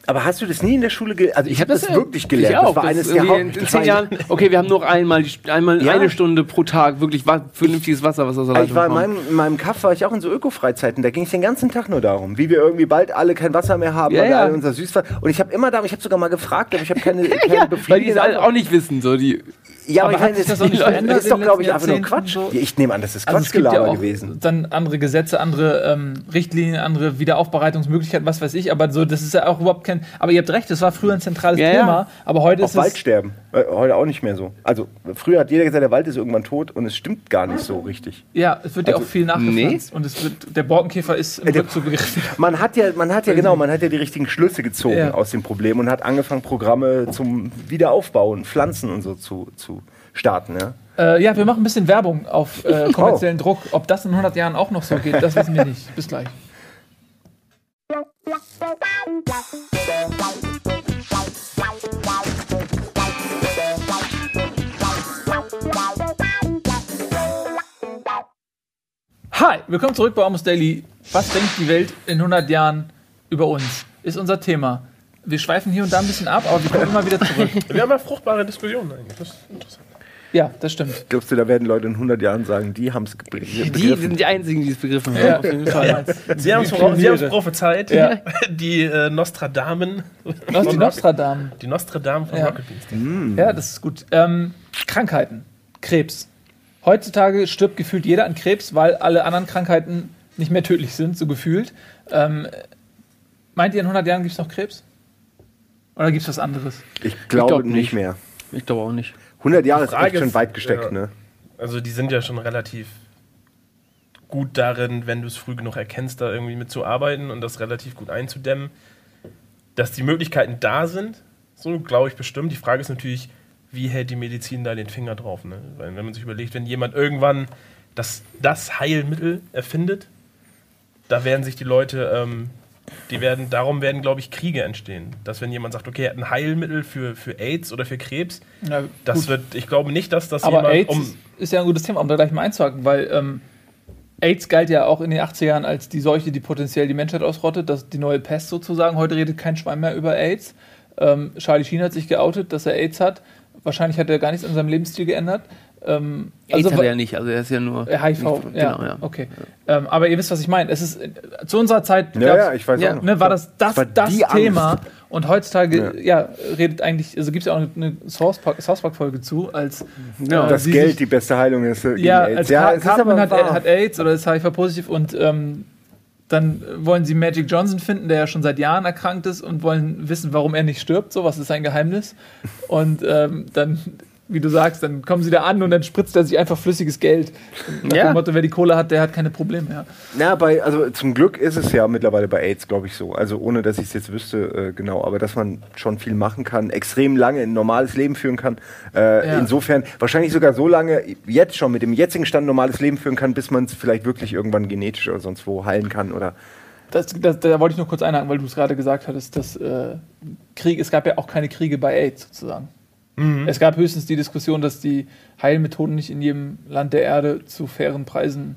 Aber hast du das nie in der Schule gelernt? Also ich, habe das, das, wirklich gelernt. Ich auch. Das war eines das der Haupt in, in zehn Jahren. Okay, wir haben nur einmal, einmal ja. eine Stunde pro Tag wirklich vernünftiges Wasser, was aus der Leitung Ich war in meinem, in meinem Kaff war ich auch in so Öko-Freizeiten. Da ging es den ganzen Tag nur darum, wie wir irgendwie bald alle kein Wasser mehr haben, ja, weil ja. alle unser Süßwasser. Und ich habe immer da, ich habe sogar mal gefragt, aber ich habe keine, keine ja, Weil die es auch nicht wissen, so die. Ja, aber, aber hat sich das auch nicht verändert? Das ist doch, glaube ich, einfach nur Quatsch. So? Ich nehme an, das ist Quatschgelaber also ja gewesen. Dann andere Gesetze, andere ähm, Richtlinien, andere Wiederaufbereitungsmöglichkeiten, was weiß ich. Aber so, das ist ja auch überhaupt kein. Aber ihr habt recht, das war früher ein zentrales ja, Thema. Ja. Aber heute auch ist Waldsterben. Äh, heute auch nicht mehr so. Also früher hat jeder gesagt, der Wald ist irgendwann tot und es stimmt gar nicht so richtig. Ja, es wird also, ja auch viel nachgepflanzt. Nee. Und es wird, der Borkenkäfer ist im äh, Rückzug begriffen. Man hat ja, man hat ja genau, man hat ja die richtigen Schlüsse gezogen aus dem Problem und hat angefangen, Programme zum Wiederaufbauen, Pflanzen und so zu, zu starten. Ja? Äh, ja, wir machen ein bisschen Werbung auf äh, kommerziellen oh. Druck. Ob das in 100 Jahren auch noch so geht, das wissen wir nicht. Bis gleich. Hi, willkommen zurück bei Almost Daily. Was denkt die Welt in 100 Jahren über uns? Ist unser Thema. Wir schweifen hier und da ein bisschen ab, aber wir kommen immer wieder zurück. Wir haben ja fruchtbare Diskussionen eigentlich. Das ist interessant. Ja, das stimmt. Glaubst du, da werden Leute in 100 Jahren sagen, die haben es begriffen? Die sind die Einzigen, die es begriffen haben. Ja. Auf jeden Fall. Sie haben es prophezeit, ja. die äh, Nostradamen. Nos die Nostradamen. Die Nostradamen von ja. Rocket Beans. Mm. Ja, das ist gut. Ähm, Krankheiten. Krebs. Heutzutage stirbt gefühlt jeder an Krebs, weil alle anderen Krankheiten nicht mehr tödlich sind, so gefühlt. Ähm, meint ihr, in 100 Jahren gibt es noch Krebs? Oder gibt es was anderes? Ich glaube glaub nicht mehr. Ich glaube auch nicht. 100 Jahre ist echt schon weit gesteckt, ja, ne? Also die sind ja schon relativ gut darin, wenn du es früh genug erkennst, da irgendwie mitzuarbeiten und das relativ gut einzudämmen. Dass die Möglichkeiten da sind, so glaube ich bestimmt. Die Frage ist natürlich, wie hält die Medizin da den Finger drauf? Ne? Weil wenn man sich überlegt, wenn jemand irgendwann das, das Heilmittel erfindet, da werden sich die Leute ähm, die werden, darum werden, glaube ich, Kriege entstehen. Dass wenn jemand sagt, okay, er hat ein Heilmittel für, für AIDS oder für Krebs, ja, das wird, ich glaube nicht, dass das Aber AIDS um ist ja ein gutes Thema, um da gleich mal einzuhaken, weil ähm, AIDS galt ja auch in den 80er Jahren als die Seuche, die potenziell die Menschheit ausrottet, das die neue Pest sozusagen. Heute redet kein Schwein mehr über AIDS. Ähm, Charlie Sheen hat sich geoutet, dass er AIDS hat. Wahrscheinlich hat er gar nichts an seinem Lebensstil geändert. Ähm, AIDS also, hat er ja nicht, also er ist ja nur. HIV, nicht, ja, genau, ja. Okay. Ja. Ähm, aber ihr wisst, was ich meine. Es ist zu unserer Zeit. Ja, ja ich weiß ja, auch. Ne, war das das, war das Thema. Angst. Und heutzutage, ja. redet eigentlich, also gibt es ja auch eine South Park-Folge zu, als. Ja, äh, das Geld sich, die beste Heilung ist. Ja, AIDS. als ja, Cartman hat, hat, AIDS oder ist HIV-positiv und ähm, dann wollen sie Magic Johnson finden, der ja schon seit Jahren erkrankt ist und wollen wissen, warum er nicht stirbt. So, was ist sein Geheimnis? Und ähm, dann wie du sagst, dann kommen sie da an und dann spritzt er sich einfach flüssiges Geld. Nach Ja. dem Motto, wer die Kohle hat, der hat keine Probleme mehr. Na, bei, also zum Glück ist es ja mittlerweile bei AIDS, glaube ich, so. Also ohne, dass ich es jetzt wüsste, äh, genau, aber dass man schon viel machen kann, extrem lange ein normales Leben führen kann. Äh, Ja. Insofern wahrscheinlich sogar so lange jetzt schon mit dem jetzigen Stand ein normales Leben führen kann, bis man es vielleicht wirklich irgendwann genetisch oder sonst wo heilen kann oder. Das, das, da wollte ich nur kurz einhaken, weil du es gerade gesagt hattest, dass äh, Krieg, es gab ja auch keine Kriege bei AIDS sozusagen. Es gab höchstens die Diskussion, dass die Heilmethoden nicht in jedem Land der Erde zu fairen Preisen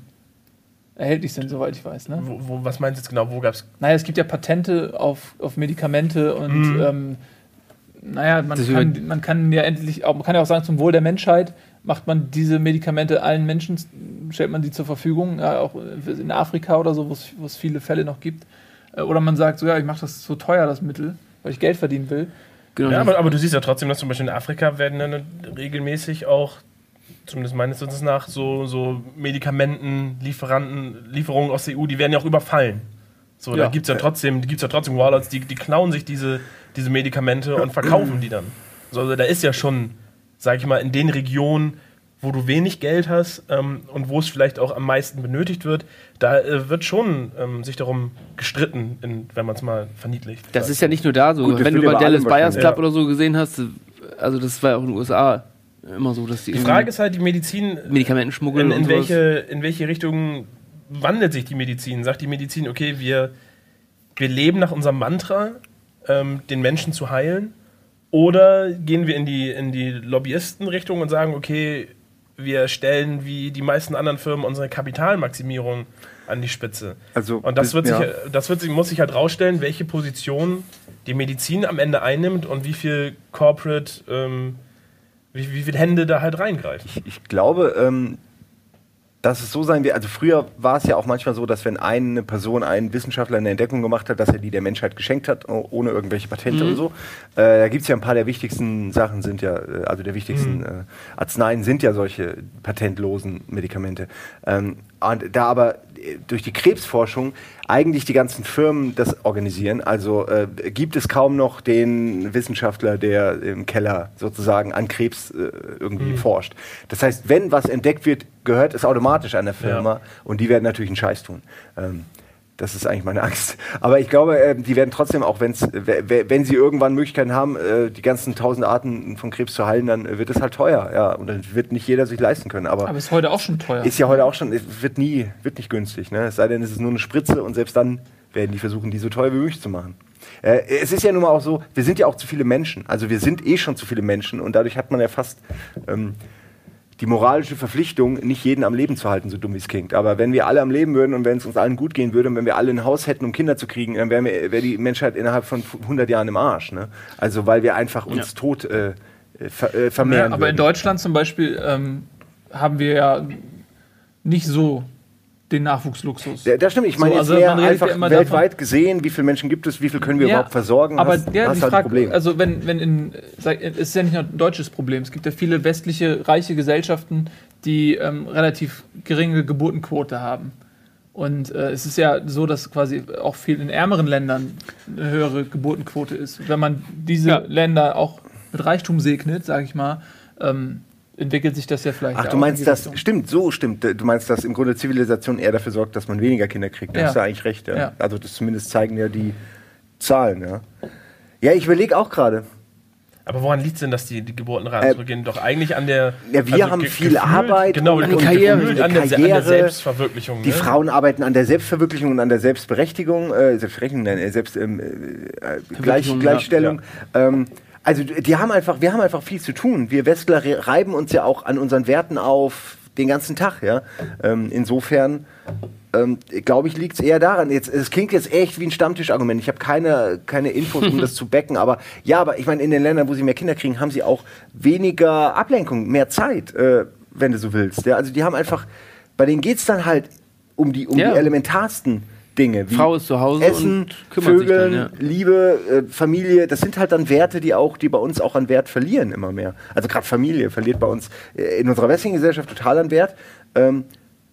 erhältlich sind, soweit ich weiß. Ne? Wo, wo, was meinst du jetzt genau? Wo gab es Naja, es gibt ja Patente auf, auf Medikamente und ähm, naja, man Das kann, man kann ja endlich auch, man kann ja auch sagen, zum Wohl der Menschheit macht man diese Medikamente allen Menschen, stellt man die zur Verfügung, ja, auch in Afrika oder so, wo es- wo es viele Fälle noch gibt. Äh, Oder man sagt so, ja, ich mache das so teuer, das Mittel, weil ich Geld verdienen will. Genau, Ja, aber, aber du siehst ja trotzdem, dass zum Beispiel in Afrika werden dann regelmäßig auch, zumindest meines Wissens nach, so, so Medikamenten, Lieferanten, Lieferungen aus der EU, die werden ja auch überfallen. So, da Ja. gibt es ja trotzdem, gibt's ja trotzdem Warlords, die, die klauen sich diese, diese Medikamente und verkaufen die dann. So, also da ist ja schon, sag ich mal, in den Regionen, wo du wenig Geld hast ähm, und wo es vielleicht auch am meisten benötigt wird, da äh, wird schon ähm, sich darum gestritten, in, wenn man es mal verniedlicht. Das ist ja nicht nur da so. Gut, Wenn du bei ja Dallas Buyers Club wahrscheinlich. oder so gesehen hast, also das war ja auch in den USA immer so, dass die, Die Frage ist halt, die Medizin Medikamenten schmuggeln in, und in, sowas. welche, in welche Richtung wandelt sich die Medizin? Sagt die Medizin, okay, wir, wir leben nach unserem Mantra, ähm, den Menschen zu heilen? Oder gehen wir in die, in die Lobbyistenrichtung und sagen, okay, wir stellen wie die meisten anderen Firmen unsere Kapitalmaximierung an die Spitze? Also, Und das, wird ja. sich, das wird sich, muss sich halt rausstellen, welche Position die Medizin am Ende einnimmt und wie viel Corporate, ähm, wie, wie viele Hände da halt reingreifen. Ich glaube, ähm, dass es so sein wird. Also früher war es ja auch manchmal so, dass wenn eine Person, ein Wissenschaftler eine Entdeckung gemacht hat, dass er die der Menschheit geschenkt hat, oh- ohne irgendwelche Patente und so. Äh, da gibt es ja ein paar der wichtigsten Sachen sind ja, äh, also der wichtigsten äh, Arzneien sind ja solche patentlosen Medikamente. Ähm, und da aber äh, durch die Krebsforschung eigentlich die ganzen Firmen das organisieren. Also äh, gibt es kaum noch den Wissenschaftler, der im Keller sozusagen an Krebs äh, irgendwie forscht. Das heißt, wenn was entdeckt wird, gehört es automatisch einer Firma Ja. und die werden natürlich einen Scheiß tun. Ähm, das ist eigentlich meine Angst. Aber ich glaube, äh, die werden trotzdem, auch wenn's, wenn sie irgendwann Möglichkeiten haben, äh, die ganzen tausend Arten von Krebs zu heilen, dann äh, wird es halt teuer. Ja, und dann wird nicht jeder sich leisten können. Aber, Aber ist heute auch schon teuer. ist ja heute auch schon, es wird nie, wird nicht günstig. Ne? Es sei denn, es ist nur eine Spritze und selbst dann werden die versuchen, die so teuer wie möglich zu machen. Äh, es ist ja nun mal auch so, wir sind ja auch zu viele Menschen. Also wir sind eh schon zu viele Menschen und dadurch hat man ja fast ähm, die moralische Verpflichtung, nicht jeden am Leben zu halten, so dumm wie es klingt. Aber wenn wir alle am Leben würden und wenn es uns allen gut gehen würde und wenn wir alle ein Haus hätten, um Kinder zu kriegen, dann wäre wär die Menschheit innerhalb von 100 Jahren im Arsch. Ne? Also weil wir einfach uns tot äh, äh, ver äh, vermehren Ja, aber in würden. Deutschland zum Beispiel ähm, haben wir ja nicht so den Nachwuchsluxus. Ja, das stimmt. Ich meine So, jetzt also mehr einfach ja weltweit gesehen, wie viele Menschen gibt es, wie viel können wir Ja, überhaupt versorgen. Aber hast, ja, hast die halt ein Frage, Problem. also wenn, wenn in, sag- es ist ja nicht nur ein deutsches Problem, es gibt ja viele westliche, reiche Gesellschaften, die ähm, relativ geringe Geburtenquote haben. Und äh, es ist ja so, dass quasi auch viel in ärmeren Ländern eine höhere Geburtenquote ist. Wenn man diese Ja. Länder auch mit Reichtum segnet, sage ich mal, ähm, entwickelt sich das ja vielleicht. Ach, auch du in meinst die das, Richtung. stimmt, so stimmt. Du meinst, dass im Grunde Zivilisation eher dafür sorgt, dass man weniger Kinder kriegt. Da Ja. hast du eigentlich recht, ja. Ja. Also das zumindest zeigen ja die Zahlen, ja. Ja, ich überlege auch gerade. Aber woran liegt es denn, dass die, die Geburtenraten Äh, zurückgehen? Doch eigentlich an der. Ja, wir haben ge- viel gefühlt- Arbeit genau, und- und Karriere. gefühlt an, der, an der Karriere. Selbstverwirklichung. Die ne? Frauen arbeiten an der Selbstverwirklichung und an der Selbstberechtigung, äh, Selbstberechtigung, nein, äh, Selbst, ähm, äh, Gleich, Verwirklichung, Gleichstellung. Ähm, also die haben einfach, wir haben einfach viel zu tun. Wir Westler re- reiben uns ja auch an unseren Werten auf den ganzen Tag, ja. Ähm, insofern ähm, glaube ich, liegt es eher daran. Jetzt, es klingt jetzt echt wie ein Stammtischargument. Ich habe keine, keine Infos, um das zu becken. Aber ja, aber ich meine, in den Ländern, wo sie mehr Kinder kriegen, haben sie auch weniger Ablenkung, mehr Zeit, äh, wenn du so willst. Ja, also die haben einfach, bei denen geht es dann halt um die, um Ja. die elementarsten Dinge. Wie Frau ist zu Hause Essen, Vögeln, dann, ja. Liebe, äh, Familie. Das sind halt dann Werte, die auch, die bei uns auch an Wert verlieren immer mehr. Also gerade Familie verliert bei uns äh, in unserer westlichen Gesellschaft total an Wert. Ähm,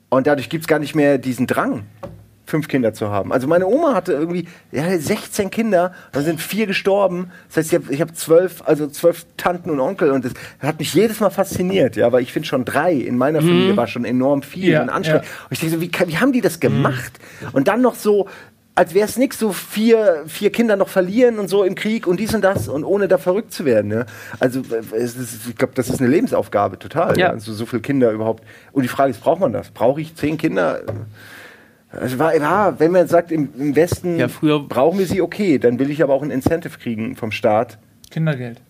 und dadurch gibt es gar nicht mehr diesen Drang, fünf Kinder zu haben. Also meine Oma hatte irgendwie ja, 16 Kinder, dann sind vier gestorben. Das heißt, ich habe ich hab zwölf, also zwölf Tanten und Onkel und das hat mich jedes Mal fasziniert, ja, weil ich finde schon drei in meiner Familie war schon enorm viel Ja, und anstrengend. ja. Und ich denke so, wie, wie haben die das gemacht? Und dann noch so als wäre es nichts, so vier, vier Kinder noch verlieren und so im Krieg und dies und das und ohne da verrückt zu werden. Ne? Also ist, ich glaube, das ist eine Lebensaufgabe total. Ja. Ja. Also so viele Kinder überhaupt. Und die Frage ist, braucht man das? Brauche ich zehn Kinder? Also war, ja, wenn man sagt, im, im Westen Ja, früher- brauchen wir sie, okay, dann will ich aber auch ein Incentive kriegen vom Staat. Kindergeld.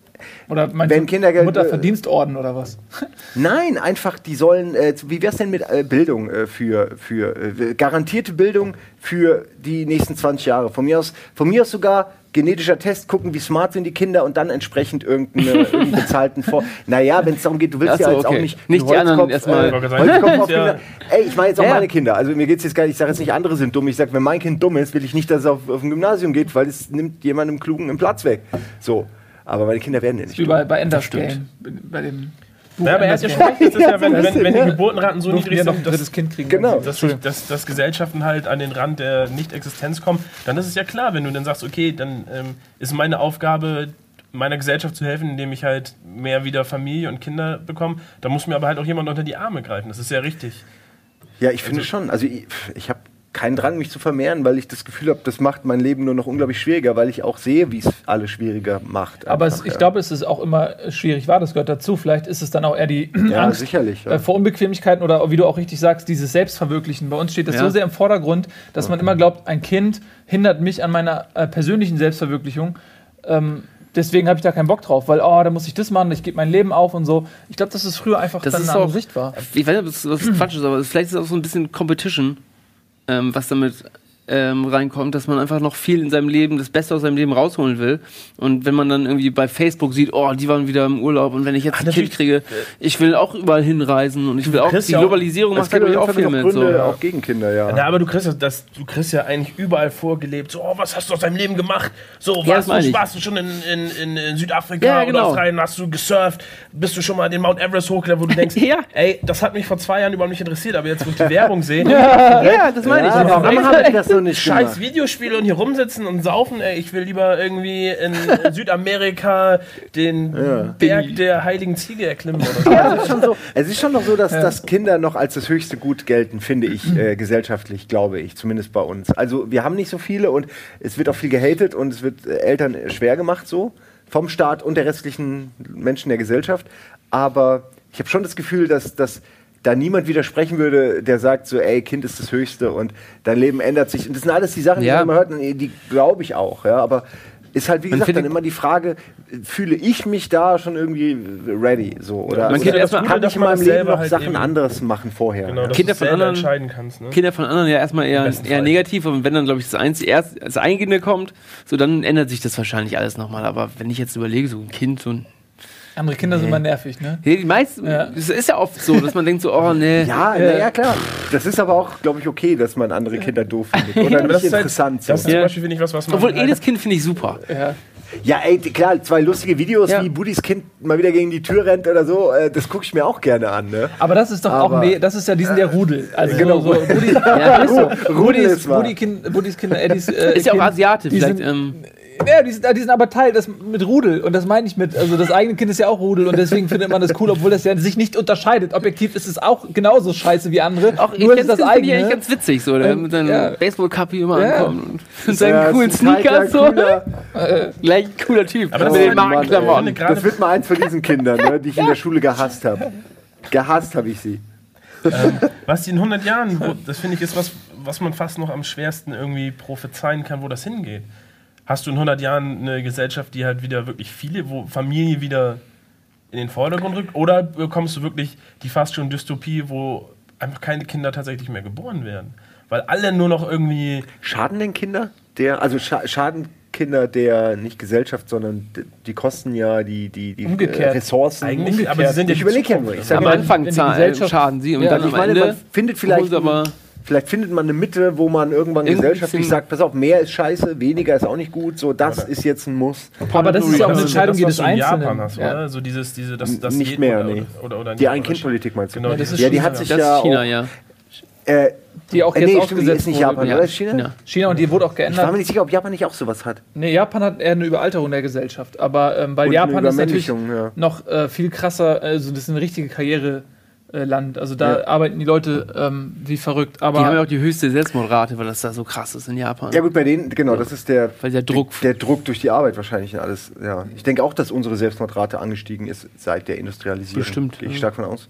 Oder meinst Wenn du Kindergeld- Mutterverdienstorden oder was? Nein, einfach, die sollen, äh, wie wär's denn mit äh, Bildung äh, für, für äh, garantierte Bildung für die nächsten 20 Jahre? Von mir aus, von mir aus sogar genetischer Test, gucken, wie smart sind die Kinder und dann entsprechend irgendeine, irgendeinen bezahlten Vor. Naja, wenn es darum geht, du willst so, ja jetzt okay. auch nicht, Nicht die anderen erstmal- Äh, ja. Kinder. Ey, ich meine jetzt auch Ja. meine Kinder. Also mir geht's jetzt gar nicht, ich sage jetzt nicht, andere sind dumm. Ich sage, wenn mein Kind dumm ist, will ich nicht, dass es auf, auf ein Gymnasium geht, weil es nimmt jemandem Klugen einen Platz weg. So. Aber meine Kinder werden ja nicht Wie bei, bei Ender's Game. Bei dem Buch Ja, aber er hat ja schon recht, das ist ja, wenn, wenn, wenn die Geburtenraten so niedrig ja noch ein sind, dass, drittes Kind kriegen. Genau. dass, sich, dass, dass Gesellschaften halt an den Rand der Nicht-Existenz kommen, dann ist es ja klar, wenn du dann sagst, okay, dann ähm, ist meine Aufgabe, meiner Gesellschaft zu helfen, indem ich halt mehr wieder Familie und Kinder bekomme, dann muss mir aber halt auch jemand unter die Arme greifen. Das ist ja richtig. Ja, ich finde schon. Also ich, ich habe keinen Drang, mich zu vermehren, weil ich das Gefühl habe, das macht mein Leben nur noch unglaublich schwieriger, weil ich auch sehe, wie es alles schwieriger macht. Aber es, ich ja. glaube, es ist auch immer schwierig war, das gehört dazu. Vielleicht ist es dann auch eher die ja, Angst sicherlich. Ja. äh, vor Unbequemlichkeiten oder wie du auch richtig sagst, dieses Selbstverwirklichen. Bei uns steht das Ja. so sehr im Vordergrund, dass man immer glaubt, ein Kind hindert mich an meiner äh, persönlichen Selbstverwirklichung. Ähm, deswegen habe ich da keinen Bock drauf, weil, oh, da muss ich das machen, ich gebe mein Leben auf und so. Ich glaube, dass es früher einfach Das dann ist auch- Sicht war. Ich weiß nicht, ob es was Quatsch ist, aber vielleicht ist es auch so ein bisschen Competition, ähm, was damit ähm, reinkommt, dass man einfach noch viel in seinem Leben, das Beste aus seinem Leben rausholen will. Und wenn man dann irgendwie bei Facebook sieht, oh, die waren wieder im Urlaub und wenn ich jetzt ein Kind kriege, ich will auch überall hinreisen und ich will auch, die ja auch- Globalisierung macht natürlich auf auch viel Fall mit. So. Auch gegen Kinder, ja. Ja, aber du kriegst ja, das, du kriegst ja eigentlich überall vorgelebt, so, oh, was hast du aus deinem Leben gemacht? So, Ja, warst, du, warst du schon in, in, in, in Südafrika Ja, oder genau. Australien, hast du gesurft, bist du schon mal den Mount Everest hochgeklettert, wo du denkst, Ja. ey, das hat mich vor zwei Jahren überhaupt nicht interessiert, aber jetzt, wo ich die Werbung sehe, Ja, das meine ich. Ja, warum echt- habe ich das so nicht scheiß gemacht? Videospiele und hier rumsitzen und saufen, ey, ich will lieber irgendwie in Südamerika den Berg der heiligen Ziege erklimmen oder so. Ja, es ist schon so. Es ist schon noch so, dass, dass Kinder noch als das höchste Gut gelten, finde ich, äh, gesellschaftlich, glaube ich, zumindest bei uns. Also wir haben nicht so viele und es wird auch viel gehatet und es wird äh, Eltern schwer gemacht so vom Staat und der restlichen Menschen der Gesellschaft. Aber ich habe schon das Gefühl, dass, dass da niemand widersprechen würde, der sagt so, ey, Kind ist das Höchste und dein Leben ändert sich. Und das sind alles die Sachen, Ja. die man immer hört, und die glaube ich auch, ja, aber ist halt, wie Man gesagt, dann immer die Frage, fühle ich mich da schon irgendwie ready, so, oder? Man oder kann dass ich in meinem Leben noch halt Sachen eben- anderes machen vorher? Genau, dass Kinder du von anderen- entscheiden kannst. Ne? Kinder von anderen ja erstmal eher, eher negativ, aber wenn dann, glaube ich, das, Einzige, erst, das Eingehende kommt, so dann ändert sich das wahrscheinlich alles nochmal. Aber wenn ich jetzt überlege, so ein Kind, so ein. Andere Kinder sind immer nervig, ne? Die meisten, Ja. es ist ja oft so, dass man denkt so, oh nee. Ja, Äh, naja, klar. Das ist aber auch, glaube ich, okay, dass man andere Kinder doof findet. Oder nicht das ist halt, interessant. das ist so. zum Ja. Beispiel, finde ich, was, was man Obwohl, halt- jedes Kind finde ich super. Ja. Ja, ey, klar, zwei lustige Videos, Ja. wie Budis Kind mal wieder gegen die Tür rennt oder so, äh, das gucke ich mir auch gerne an. Ne? Aber das ist doch Aber- auch, nee, das ist ja, die sind der Rudel. Also Genau. so, so Rudi, Ja, ist so. Rudel Budis, ist kind, Budis Kinder, Eddies, äh, Ist ja auch Asiate, die vielleicht. sind- ähm, Ja, die sind, die sind aber Teil des, mit Rudel und das meine ich mit, also das eigene Kind ist ja auch Rudel und deswegen findet man das cool, obwohl das ja sich nicht unterscheidet. Objektiv ist es auch genauso scheiße wie andere, auch nur ist das eigene. eigentlich ganz witzig, so, der Ähm, mit seinem ja. Baseball-Cup hier immer Ja. ankommt und mit seinen Ja, coolen Sneakers so. cooler- Gleich ein cooler Typ. Aber das mit ist den Mann, ey. Das wird mal eins von diesen Kindern, ne, die ich in der Schule gehasst habe. Gehasst habe ich sie. Was die in 100 Jahren, wo, das finde ich ist was, was man fast noch am schwersten irgendwie prophezeien kann, wo das hingeht. Hast du in 100 Jahren eine Gesellschaft, die halt wieder wirklich viele, wo Familie wieder in den Vordergrund rückt? Oder bekommst du wirklich die fast schon Dystopie, wo einfach keine Kinder tatsächlich mehr geboren werden? Weil alle nur noch irgendwie. Schaden denn Kinder? Der, also scha schaden Kinder der nicht Gesellschaft, sondern die kosten ja die, die, die Umgekehrt. äh, Ressourcen. Eigentlich, aber sie sind ja ich die überlege ja Zukunft. nur. Ich sag Am Anfang zahlen- Gesellschaft- schaden sie und Ja, dann ich am meine, Ende man findet vielleicht, vielleicht findet man eine Mitte, wo man irgendwann Irgendwie gesellschaftlich sagt, pass auf, mehr ist scheiße, weniger ist auch nicht gut, so das ist jetzt ein Muss. Aber das ist ja auch eine Entscheidung jedes Einzelnen. Japan hast, Ja. oder? So dieses, diese, das, das nicht mehr, oder, nee. Oder, oder, Die oder Ein-Kind-Politik meinst du? Genau, das ist ja, die hat ja. sich ja China, auch, ja. Äh, Die auch äh, jetzt nee, stimmt, ausgesetzt ist nicht wurde. Japan, Ja. oder? China? Ja. China und die wurde auch Ich war geändert. mir nicht sicher, ob Japan nicht auch sowas hat. Nee, Japan hat eher eine Überalterung der Gesellschaft. Aber ähm, weil Und Japan eine ist natürlich ja. noch äh, viel krasser, also das ist ein richtige Karriereland. Also da Ja. arbeiten die Leute ähm, wie verrückt. Die haben ja Aber auch die höchste Selbstmordrate, weil das da so krass ist in Japan. Ja gut, bei denen, genau, das ist der, Weil der Druck- der Druck durch die Arbeit wahrscheinlich und alles. Ja. Ich denke auch, dass unsere Selbstmordrate angestiegen ist seit der Industrialisierung. Bestimmt, Gehe ich ja. stark von aus.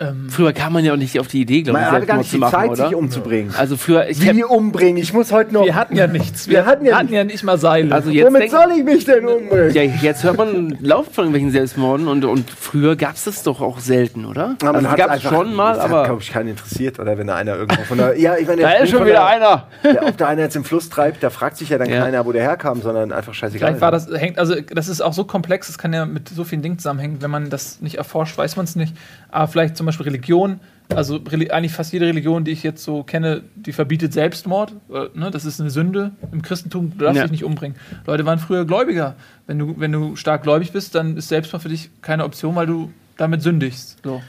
Ähm, Früher kam man ja auch nicht auf die Idee, glaube ich, Man hatte gar nicht zu die machen, Zeit, oder? sich umzubringen. Also früher, ich Wie umbringen? Ich muss heute noch. wir hatten ja nichts. Wir hatten ja hatten ja nicht mal Seile. also jetzt Womit denk, soll ich mich denn umbringen? ja, jetzt hört man Lauf von irgendwelchen Selbstmorden und, und früher gab es das doch auch selten, oder? Ja, man also gab es schon mal, das hat, aber glaube ich, keinen interessiert. Oder wenn da einer irgendwo von der. Ja, ich meine, da ist schon wieder der, einer. Der, ob da einer jetzt im Fluss treibt, da fragt sich ja dann Ja. keiner, wo der herkam, sondern einfach scheißegal. Vielleicht war das, hängt, also das ist auch so komplex, es kann ja mit so vielen Dingen zusammenhängen, wenn man das nicht erforscht, weiß man es nicht. Aber vielleicht zum Beispiel Religion, also eigentlich fast jede Religion, die ich jetzt so kenne, die verbietet Selbstmord. Äh, ne? Das ist eine Sünde im Christentum, du darfst Ja. dich nicht umbringen. Leute waren früher Gläubiger. Wenn du, wenn du stark gläubig bist, dann ist Selbstmord für dich keine Option, weil du damit sündigst. So.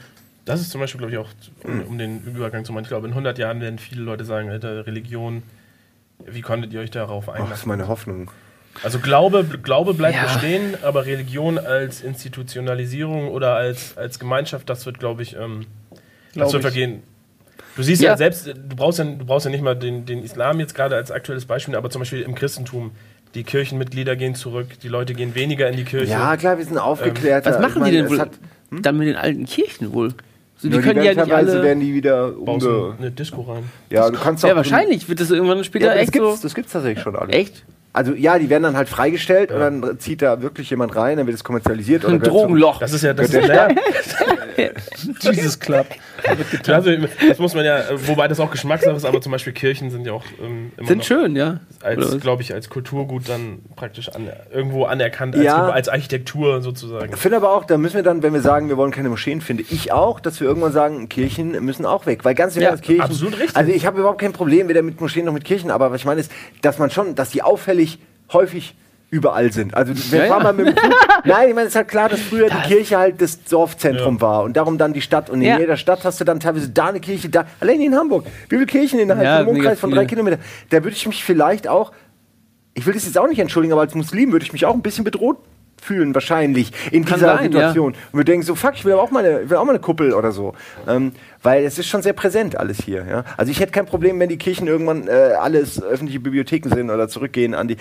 Das ist zum Beispiel, glaube ich, auch, um, um den Übergang zu machen. Ich glaube, in 100 Jahren werden viele Leute sagen, Alter, Religion, wie konntet ihr euch darauf Ach, das ist einlassen? meine Hoffnung. Also Glaube, Glaube bleibt Ja. bestehen, aber Religion als Institutionalisierung oder als, als Gemeinschaft, das wird, glaube ich, ähm, Glaub das wird ich. vergehen. Du siehst ja, Ja. selbst, du brauchst ja, du brauchst ja nicht mal den, den Islam jetzt gerade als aktuelles Beispiel, aber zum Beispiel im Christentum. Die Kirchenmitglieder gehen zurück, die Leute gehen weniger in die Kirche. Ja, klar, wir sind aufgeklärt. Was machen die denn wohl Hat, dann mit den alten Kirchen wohl? So, die nur können die ja werden nicht alle. werden die wieder umge... eine Disco rein. Ja, du kannst auch... Ja, wahrscheinlich wird das irgendwann später Ja, das echt gibt's, so. das gibt's tatsächlich schon alle. Echt? Also ja, die werden dann halt freigestellt und dann zieht da wirklich jemand rein, dann wird es kommerzialisiert. Ein Drogenloch. Das ist ja, das ist, der naja, Jesus Club. also, das muss man ja, wobei das auch Geschmackssache ist, aber zum Beispiel Kirchen sind ja auch ähm, immer Sind noch schön, ja. Als, glaube ich, als Kulturgut dann praktisch an, irgendwo anerkannt, Ja. als, als Architektur sozusagen. Ich finde aber auch, da müssen wir dann, wenn wir sagen, wir wollen keine Moscheen, finde ich auch, dass wir irgendwann sagen, Kirchen müssen auch weg. Weil ganz im Ja, Kirchen. absolut richtig. Also ich habe überhaupt kein Problem weder mit Moscheen noch mit Kirchen, aber was ich meine ist, dass man schon, dass die auffällig häufig überall sind. Also wir Ja, fahren ja. mal mit dem Zug. Nein, ich meine, es ist halt klar, dass früher die Kirche halt das Dorfzentrum Ja. war und darum dann die Stadt. Und in jeder Stadt hast du dann teilweise da eine Kirche, da. Allein in Hamburg. Wie viele Kirchen innerhalb Ja, mega Umkreis von drei. Kilometern? Da würde ich mich vielleicht auch ich will das jetzt auch nicht entschuldigen, aber als Muslim würde ich mich auch ein bisschen bedroht fühlen, wahrscheinlich, in Kann dieser sein, Situation. Und wir denken so, fuck, ich will aber auch mal eine, ich will auch mal eine Kuppel oder so. Ähm, weil es ist schon sehr präsent alles hier. Ja? Also ich hätte kein Problem, wenn die Kirchen irgendwann äh, alles öffentliche Bibliotheken sind oder zurückgehen an die.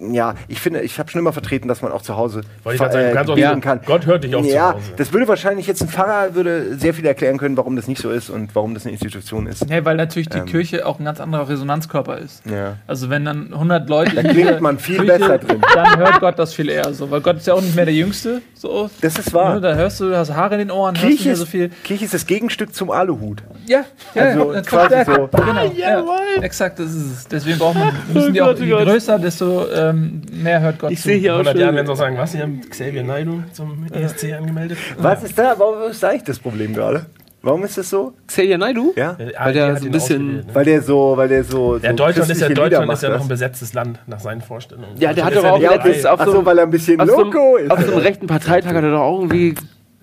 Ja, ich finde, ich habe schon immer vertreten, dass man auch zu Hause Wollte ich sagen, du kannst sagen, kann. Gott hört dich auch zu Ja, Hause. das würde wahrscheinlich jetzt ein Pfarrer würde sehr viel erklären können, warum das nicht so ist und warum das eine Institution ist. Nee, weil natürlich die Ähm. Kirche auch ein ganz anderer Resonanzkörper ist. Ja. Also wenn dann 100 Leute Da in klingt man viel Kirche, besser drin. Dann hört Gott das viel eher so, weil Gott ist ja auch nicht mehr der Jüngste. So. Das ist wahr. Ne, da hörst du, hast Haare in den Ohren, hörst Kirche mehr ist, so viel. Kirche ist das Gegenstück zum Aluhut. Ja, ja, Also ja, quasi so. Genau, ja, exakt, das ist es. Deswegen braucht man, müssen die auch, Gott, oh je größer, desto ähm, mehr hört Gott Ich zu. sehe hier auch 100 Jahren schon. werden sie auch sagen, was, Sie haben Xavier Naidoo zum ESC angemeldet? Was ist da? Warum ist da eigentlich das Problem gerade? Warum ist das so? Xavier Naidoo? Ja? Weil der so ein bisschen- ne? Weil der so, weil der so. Ja, so Deutschland ist ja, Deutschland macht, ist ja noch ein besetztes Land nach seinen Vorstellungen. Ja, der Deutschland hat doch auch Ja, auf so weil er ein bisschen Loco ist. auf so einem rechten Parteitag hat er doch auch irgendwie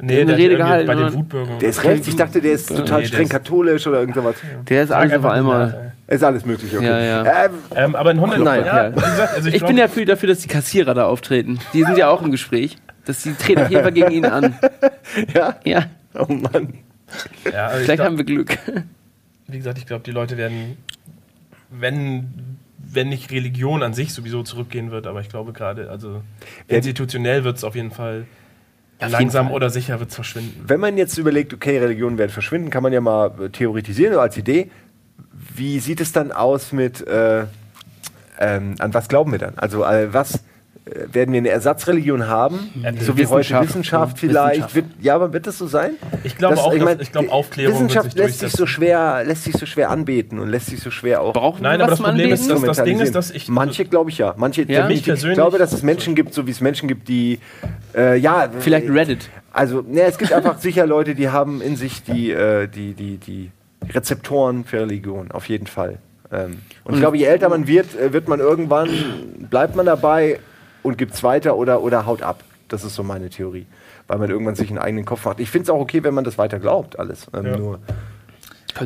Nee, eine der Rede gehalten. bei den? Wutbürgern. Der ist rechts. Ich dachte, der ist total der streng ist- katholisch oder irgend sowas. Der ist alles auf einfach einmal. Ist alles möglich, okay. Ja, ja. Ähm, Ähm, aber in 100 Nein, ja, gesagt, also ich, Ich bin ja für, dafür, dass die Kassierer da auftreten. Die sind ja auch im Gespräch. Dass die treten auf jeden Fall gegen ihn an. ja? Ja, Oh Mann. ja, also ich vielleicht glaub, haben wir Glück. wie gesagt, ich glaube, die Leute werden, wenn, wenn nicht Religion an sich sowieso zurückgehen wird, aber ich glaube gerade, also institutionell wird es auf jeden Fall Auf langsam oder sicher wird es verschwinden. Wenn man jetzt überlegt, okay, Religionen werden verschwinden, kann man ja mal äh, theoretisieren als Idee. Wie sieht es dann aus mit, äh, ähm, an was glauben wir dann? Also, äh, was werden wir eine Ersatzreligion haben? Ja, die so wie heute Wissenschaft, vielleicht. Wissenschaft. Wird, ja, aber wird das so sein? Ich glaube Das- auch, ich dass- mein, ich glaube, Aufklärung wird Wissenschaft sich lässt sich so schwer, lässt sich so schwer anbeten und lässt sich so schwer auch Brauchen Nein, aber das Problem ist, dass das Ding ist, dass ich. Manche glaube ich ja. Manche, Ja? Mich ich persönlich- glaube, dass es Menschen gibt, so wie es Menschen gibt, die äh, ja Vielleicht äh, Reddit. Also, ne, es gibt einfach sicher Leute, die haben in sich die, äh, die, die, die Rezeptoren für Religion, auf jeden Fall. Ähm, und ich glaube, je älter man wird, äh, wird man irgendwann, bleibt man dabei und gibt es weiter oder, oder haut ab. Das ist so meine Theorie. Weil man irgendwann sich einen eigenen Kopf macht. Ich finde es auch okay, wenn man das weiter glaubt, alles. Ähm, Ja. Nur,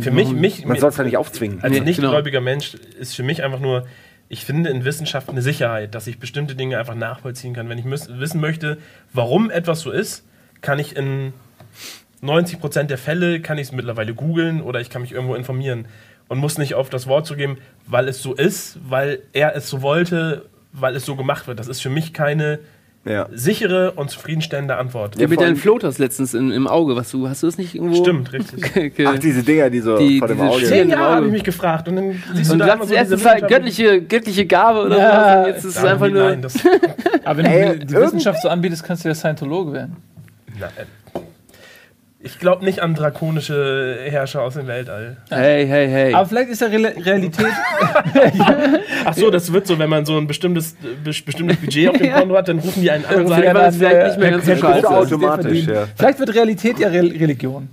Für mich, mich Man soll es ja nicht aufzwingen. als Nee, nichtgläubiger Mensch ist für mich einfach nur, ich finde in Wissenschaft eine Sicherheit, dass ich bestimmte Dinge einfach nachvollziehen kann. Wenn ich müß, wissen möchte, warum etwas so ist, kann ich in 90% der Fälle kann ich es mittlerweile googeln oder ich kann mich irgendwo informieren und muss nicht auf das Wort zugeben, weil es so ist, weil er es so wollte, weil es so gemacht wird. Das ist für mich keine Ja. sichere und zufriedenstellende Antwort. Ja, mit deinen Floaters letztens in, im Auge, was du, hast du das nicht irgendwo? Stimmt, richtig. Ach, diese Dinger, die so Die- vor dem Auge. Zehn im Jahre habe ich mich gefragt und dann siehst und du du da so erst, diese das sei wissenschaftlichen- göttliche, göttliche Gabe oder Ja. was. Und jetzt ist es einfach nur. Nein, das, Aber wenn du die, Wissenschaft so anbietest, kannst du ja Scientologe werden. Nein. Ich glaube nicht an drakonische Herrscher aus dem Weltall. Hey, hey, hey. Aber vielleicht ist ja Real Realität. Ach so, das wird so, wenn man so ein bestimmtes, be- bestimmtes Budget auf dem. Konto hat, dann rufen die einen an und sagen, war das vielleicht nicht mehr ganz so scheiße. Automatisch, ja. Vielleicht wird Realität ja Re Religion.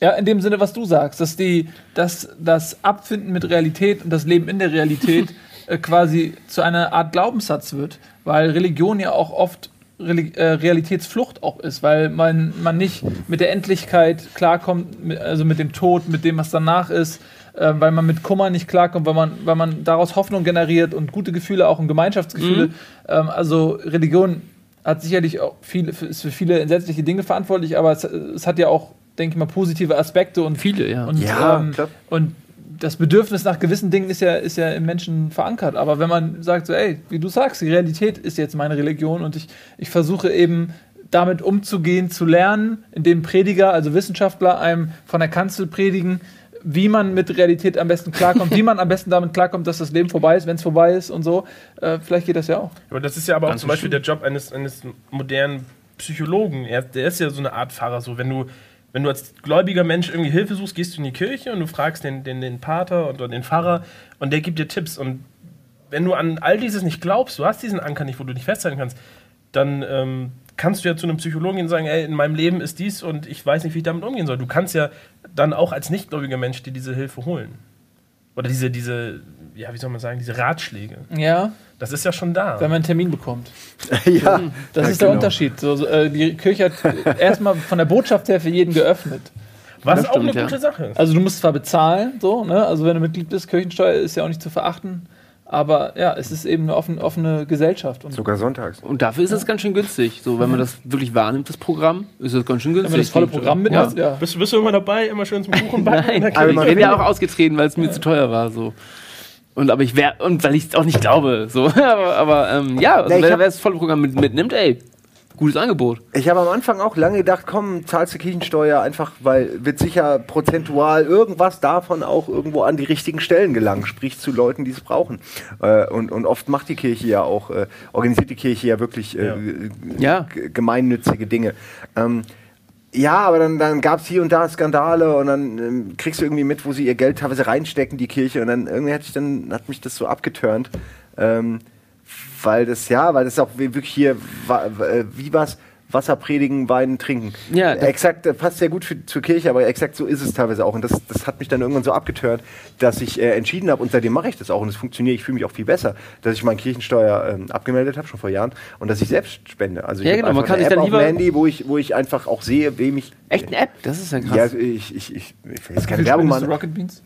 Ja, in dem Sinne, was du sagst, dass die, dass das Abfinden mit Realität und das Leben in der Realität äh, quasi zu einer Art Glaubenssatz wird, weil Religion ja auch oft Realitätsflucht auch ist, weil man, man nicht mit der Endlichkeit klarkommt, also mit dem Tod, mit dem, was danach ist, äh, weil man mit Kummer nicht klarkommt, weil man, weil man daraus Hoffnung generiert und gute Gefühle auch und Gemeinschaftsgefühle. Ähm, also Religion hat sicherlich auch viele, ist für viele entsetzliche Dinge verantwortlich, aber es, es hat ja auch, denke ich mal, positive Aspekte und Viele, ja. und, Ja, ähm, klar. und das Bedürfnis nach gewissen Dingen ist ja, ist ja im Menschen verankert. Aber wenn man sagt, so, ey, wie du sagst, die Realität ist jetzt meine Religion und ich, ich versuche eben damit umzugehen, zu lernen, indem Prediger, also Wissenschaftler, einem von der Kanzel predigen, wie man mit Realität am besten klarkommt, wie man am besten damit klarkommt, dass das Leben vorbei ist, wenn es vorbei ist und so. Äh, vielleicht geht das ja auch. Aber das ist ja aber auch Ganz zum Beispiel der Job eines, eines modernen Psychologen. Er, der ist ja so eine Art Pfarrer. So, wenn du, wenn du als gläubiger Mensch irgendwie Hilfe suchst, gehst du in die Kirche und du fragst den, den, den Pater und den Pfarrer und der gibt dir Tipps. Und wenn du an all dieses nicht glaubst, du hast diesen Anker nicht, wo du dich festhalten kannst, dann ähm, kannst du ja zu einem Psychologen gehen und sagen, ey, in meinem Leben ist dies und ich weiß nicht, wie ich damit umgehen soll. Du kannst ja dann auch als nichtgläubiger Mensch dir diese Hilfe holen. Oder diese, diese, ja, wie soll man sagen, diese Ratschläge. Ja, Das ist ja schon da. wenn man einen Termin bekommt. ja, Das Ja, ist der genau. Unterschied. So, so, äh, die Kirche hat erstmal von der Botschaft her für jeden geöffnet. Was Das auch eine stimmt, ja. gute Sache ist. Also du musst zwar bezahlen, so, ne? Also wenn du Mitglied bist, Kirchensteuer ist ja auch nicht zu verachten. Aber ja, es ist eben eine offene, offene Gesellschaft. Und sogar sonntags. Und dafür ist es ganz schön günstig. So, wenn man das wirklich wahrnimmt, das Programm, ist es ganz schön günstig. wenn man das volle Programm mit ja. hast, ja. Bist, bist du immer dabei, immer schön zum Kuchen backen? Nein, ich aber man bin ja auch ausgetreten, weil es mir zu teuer war. So. Und aber ich wäre, und weil ich es auch nicht glaube. So. aber aber ähm, ja, also Ja, ich wer, wer das volle Programm mit, mitnimmt, ey, gutes Angebot. Ich habe am Anfang auch lange gedacht, komm, zahlst du Kirchensteuer einfach, weil wird sicher prozentual irgendwas davon auch irgendwo an die richtigen Stellen gelangen, sprich zu Leuten, die es brauchen. Äh, und, und oft macht die Kirche ja auch, äh, organisiert die Kirche ja wirklich äh, Ja. Gemeinnützige Dinge. Ähm, ja, aber dann, dann gab es hier und da Skandale und dann ähm, kriegst du irgendwie mit, wo sie ihr Geld teilweise reinstecken, die Kirche. Und dann irgendwie hat, ich dann, hat mich das so abgeturnt. Ähm, weil das, ja, weil das auch wirklich hier, äh, wie was Wasser predigen, Wein trinken. Ja, da- exakt, äh, passt sehr gut für, zur Kirche, aber exakt so ist es teilweise auch. Und das, das hat mich dann irgendwann so abgeturnt, dass ich äh, entschieden habe, und seitdem mache ich das auch, und es funktioniert, ich fühle mich auch viel besser, dass ich meine Kirchensteuer ähm, abgemeldet habe, schon vor Jahren, und dass ich selbst spende. Also ich Ja, genau, man kann eine sich App dann auf lieber- Handy, wo ich, wo ich einfach auch sehe, wem ich. Echt eine App? Das ist ja krass. Ja, ich, ich, ich, ich will jetzt keine Werbung machen. Rocket Beans?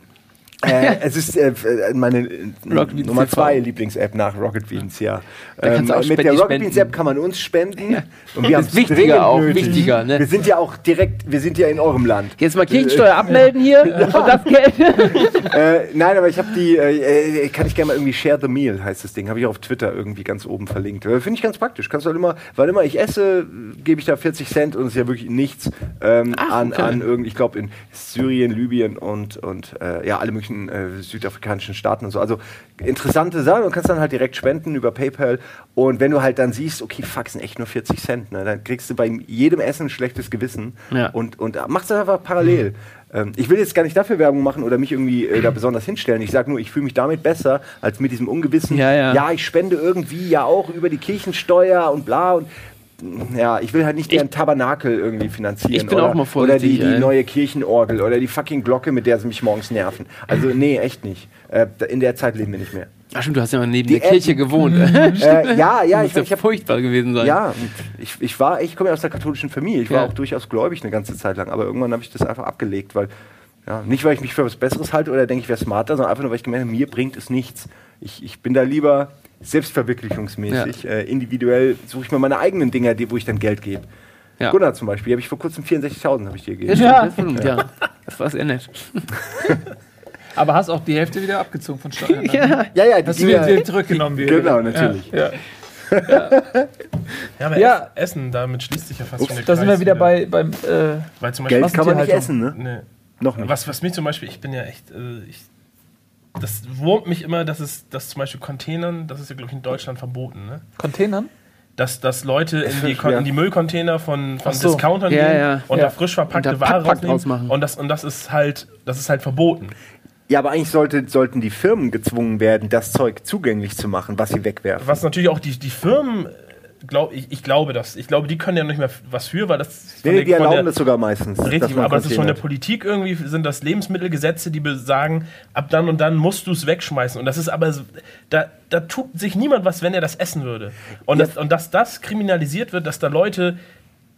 Äh, es ist äh, äh, meine äh, Nummer zwei Lieblings-App nach Rocket Beans, ja. Du auch mit der Rocket. Beans App kann man uns spenden. Und Das ist wichtiger auch, wichtiger, ne? Wir sind ja auch direkt, wir sind ja in eurem Land. Jetzt mal Kirchensteuer abmelden hier und das Geld. äh, nein, aber ich habe die, äh, äh, kann ich gerne mal irgendwie Share the Meal heißt das Ding, habe ich auf Twitter irgendwie ganz oben verlinkt. Äh, Finde ich ganz praktisch. Kannst du halt immer, weil immer ich esse, gebe ich da 40 Cent und es ist ja wirklich nichts ähm, Ach, an, okay. an irgendwie, ich glaube in Syrien, Libyen und, und äh, ja, alle möglichen äh, südafrikanischen Staaten und so. Also interessante Sachen und kannst dann halt direkt spenden über PayPal. Und wenn du halt dann siehst, okay, fuck, sind echt nur 40 Cent, ne, dann kriegst du bei jedem Essen ein schlechtes Gewissen Ja. und, und machst das einfach parallel. Ähm, ich will jetzt gar nicht dafür Werbung machen oder mich irgendwie äh, da besonders hinstellen. Ich sage nur, ich fühle mich damit besser als mit diesem Ungewissen. Ja, ja. ich spende irgendwie ja auch über die Kirchensteuer und bla und ja, ich will halt nicht deren Tabernakel irgendwie finanzieren. Ich bin oder, auch mal Oder die, vorsichtig, die neue Kirchenorgel oder die fucking Glocke, mit der sie mich morgens nerven. Also, nee, echt nicht. Äh, in der Zeit leben wir nicht mehr. Ach stimmt, du hast ja mal neben Die der Kirche App- gewohnt. äh, ja, ja, ich, ja ich habe furchtbar gewesen sein. ja, ich, ich war, ich komme ja aus der katholischen Familie. Ich war Ja. auch durchaus gläubig eine ganze Zeit lang, aber irgendwann habe ich das einfach abgelegt, weil Ja, nicht, weil ich mich für was Besseres halte oder denke, ich wäre smarter, sondern einfach nur, weil ich gemerkt habe, mir bringt es nichts. Ich, ich bin da lieber selbstverwirklichungsmäßig. Äh, individuell suche ich mir meine eigenen Dinger, die, wo ich dann Geld gebe. Ja. Gunnar zum Beispiel, habe ich vor kurzem 64.000 habe ich dir gegeben. Ja, Ja. stimmt, ja. Das war sehr nett. Aber hast auch die Hälfte wieder abgezogen von Steuern. ne? Ja. Ja, ja, die Hast du Dinger- wieder zurückgenommen wieder. Genau, natürlich. Ja, ja. Ja, aber Ja. Essen, damit schließt sich ja fast Ups, schon der Da sind wir Kreis wieder bei, beim. Äh, Weil zum Geld kann man nicht essen, ne? Nee. Noch nicht. Was, was mich zum Beispiel, ich bin ja echt, äh, ich, das wurmt mich immer, dass es, dass zum Beispiel Containern, das ist ja glaube ich in Deutschland verboten, ne? Containern? Dass, dass Leute in die, in die Müllcontainer von, von so. Discountern Ja, gehen ja. und Ja. da frisch verpackte Und da Ware rausnehmen. draus machen. Und das, und das ist halt, das ist halt verboten. Ja, aber eigentlich sollte, sollten die Firmen gezwungen werden, das Zeug zugänglich zu machen, was sie wegwerfen. Was natürlich auch die, die Firmen, glaub, ich, ich glaube das, ich glaube, die können ja nicht mehr was für, weil das Nee, der- die erlauben der- das sogar meistens. Richtig, aber das ist von der Politik irgendwie, sind das Lebensmittelgesetze, die besagen, ab dann und dann musst du es wegschmeißen. Und das ist aber, da, da tut sich niemand was, wenn er das essen würde. Und, das, und dass das kriminalisiert wird, dass da Leute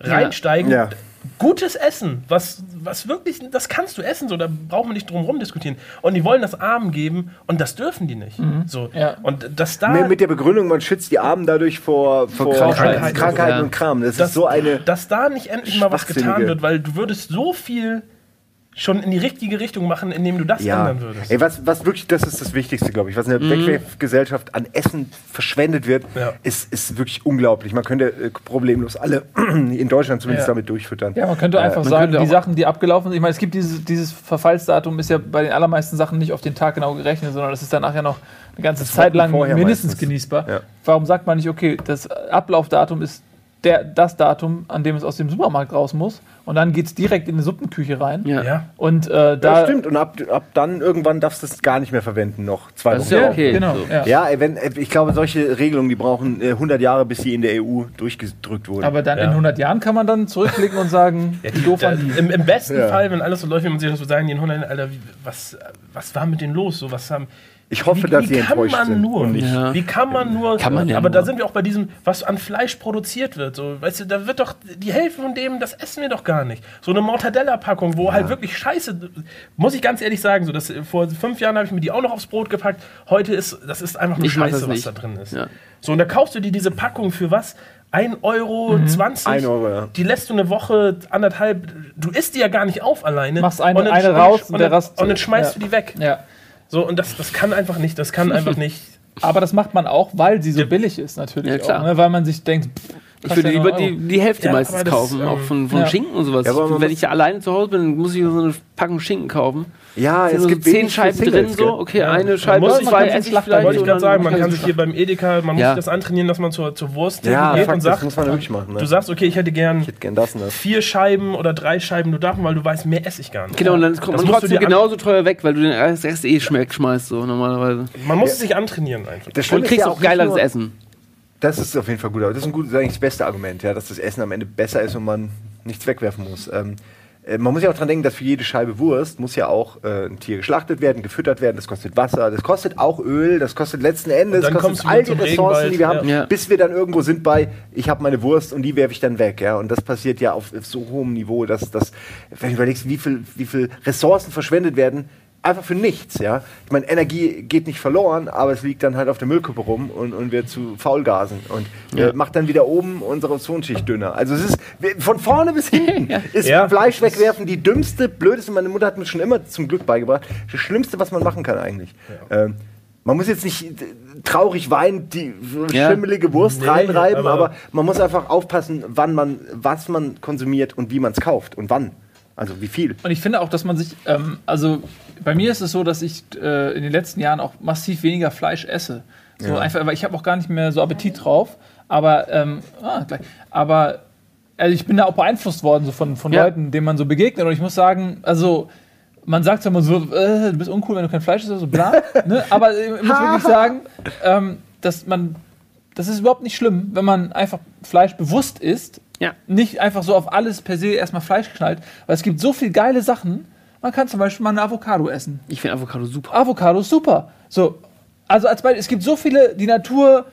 reinsteigen, Ja. gutes Essen, was, was wirklich, das kannst du essen, so, da brauchen wir nicht drum rum diskutieren. Und die wollen das Armen geben und das dürfen die nicht. So. Ja. Und dass da... Mit, mit der Begründung, man schützt die Armen dadurch vor, vor, Krankheiten. Krankheiten, Ja. und Kram. Das, dass, ist so eine. dass da nicht endlich mal was getan wird, weil du würdest so viel schon in die richtige Richtung machen, indem du das Ja, ändern würdest. Ey, was, was wirklich, das ist das Wichtigste, glaube ich. Was in der Wegwerfgesellschaft an Essen verschwendet wird, Ja. ist, ist wirklich unglaublich. Man könnte äh, problemlos alle in Deutschland zumindest Ja. damit durchfüttern. Ja, man könnte einfach man sagen, könnte die Sachen, die abgelaufen sind, ich meine, es gibt dieses, dieses Verfallsdatum, ist ja bei den allermeisten Sachen nicht auf den Tag genau gerechnet, sondern das ist danach ja noch eine ganze Zeit lang mindestens meistens. genießbar. Ja. Warum sagt man nicht, okay, das Ablaufdatum ist der, das Datum, an dem es aus dem Supermarkt raus muss und dann geht es direkt in die Suppenküche rein. Ja. Ja. Und äh, Ja, da. stimmt. Und ab, ab dann irgendwann darfst du es gar nicht mehr verwenden, noch zwei Das ist Wochen. ja Ja, okay. Genau. So. Ja. Ja, wenn, äh, ich glaube, solche Regelungen, die brauchen äh, 100 Jahre, bis sie in der EU durchgedrückt wurden. Aber dann Ja. in 100 Jahren kann man dann zurückblicken und sagen, Ja, wie doof da, waren die. im, Im besten Ja. Fall, wenn alles so läuft, wie man sich das so sagen, die in 100 Jahren, Alter, wie, was, was war mit denen los? So, was haben, ich hoffe, wie, dass wie sie kann enttäuscht man sind. nur? und nicht- Ja. Wie kann man nur? Kann man ja aber nur. da sind wir auch bei diesem, was an Fleisch produziert wird. So, weißt du, da wird doch die Hälfte von dem, das essen wir doch gar nicht. So eine Mortadella-Packung, wo halt wirklich Scheiße, muss ich ganz ehrlich sagen, so das, vor fünf Jahren habe ich mir die auch noch aufs Brot gepackt. Heute ist, das ist einfach nur Ich Scheiße, was da drin ist. Ja. So, und da kaufst du dir diese Packung für was? 1,20 Euro. 20, Ein Euro, ja. Die lässt du eine Woche, anderthalb, du isst die ja gar nicht auf alleine. Machst eine- Und dann eine raus und, und der dann, Rest- und dann schmeißt ja. du die weg. Ja. So, und das, das kann einfach nicht, das kann einfach nicht. Aber das macht man auch, weil sie so billig ist, natürlich. Ja, klar. Auch, ne? Weil man sich denkt, pff, Ich würde lieber die, die Hälfte Ja, meistens das, kaufen, ähm, auch von, von ja. Schinken und sowas. Ja, aber Wenn ich ja alleine zu Hause bin, dann muss ich so eine Packung Schinken kaufen. Ja, es so gibt zehn Scheiben drin, so. Okay, Ja. eine Scheibe, muss- zwei esse ich vielleicht. Wollte ich gerade sagen, man kann das sich hier beim Edeka, man muss Ja. sich das antrainieren, dass man zur, zur Wurst Ja, geht und das sagt, muss man wirklich machen. Ne? du sagst, okay, ich hätte gern ich hätte gern das und das. vier Scheiben oder drei Scheiben nur davon, weil du weißt, mehr esse ich gar nicht. Genau, und dann kommt Das man trotzdem genauso teuer weg, weil du den Rest eh schmeckt, schmeißt, so normalerweise. Man muss es sich antrainieren einfach. Das Und ist kriegst auch geileres Essen. Das ist auf jeden Fall gut, aber das ist, ein gut, das ist eigentlich das beste Argument, ja, dass das Essen am Ende besser ist und man nichts wegwerfen muss. Ähm, äh, man muss ja auch dran denken, dass für jede Scheibe Wurst muss ja auch äh, ein Tier geschlachtet werden, gefüttert werden, das kostet Wasser, das kostet auch Öl, das kostet letzten Endes, das kostet all die Ressourcen, Regenwald, die wir haben. Ja. bis wir dann irgendwo sind bei, ich habe meine Wurst und die werfe ich dann weg, ja, und das passiert ja auf, auf so hohem Niveau, dass, dass wenn du überlegst, wie viel, wie viel Ressourcen verschwendet werden, einfach für nichts, ja. Ich meine, Energie geht nicht verloren, aber es liegt dann halt auf der Müllkippe rum und, und wird zu Faulgasen und äh, macht dann wieder oben unsere Ozonschicht dünner. Also es ist von vorne bis hinten ist Ja. Fleisch wegwerfen die dümmste, blödeste, meine Mutter hat mir schon immer zum Glück beigebracht, das Schlimmste, was man machen kann eigentlich. Ähm, man muss jetzt nicht traurig weinen, die Ja. schimmelige Wurst Nee, reinreiben, aber, aber- man muss einfach aufpassen, wann man, was man konsumiert und wie man es kauft und wann. Also wie viel. Und ich finde auch, dass man sich, ähm, also bei mir ist es so, dass ich äh, in den letzten Jahren auch massiv weniger Fleisch esse. So einfach, weil ich habe auch gar nicht mehr so Appetit drauf. Aber, ähm, ah, gleich. aber also ich bin da auch beeinflusst worden so von, von Ja. Leuten, denen man so begegnet. Und ich muss sagen, also man sagt ja immer so, äh, du bist uncool, wenn du kein Fleisch isst, so bla. ne? Aber ich muss wirklich sagen, ähm, dass man, das ist überhaupt nicht schlimm, wenn man einfach Fleisch bewusst isst Ja. nicht einfach so auf alles per se erstmal Fleisch knallt, weil es gibt so viele geile Sachen. Man kann zum Beispiel mal eine Avocado essen. Ich finde Avocado super. Avocado ist super. So, also als Beispiel, es gibt so viele, die Natur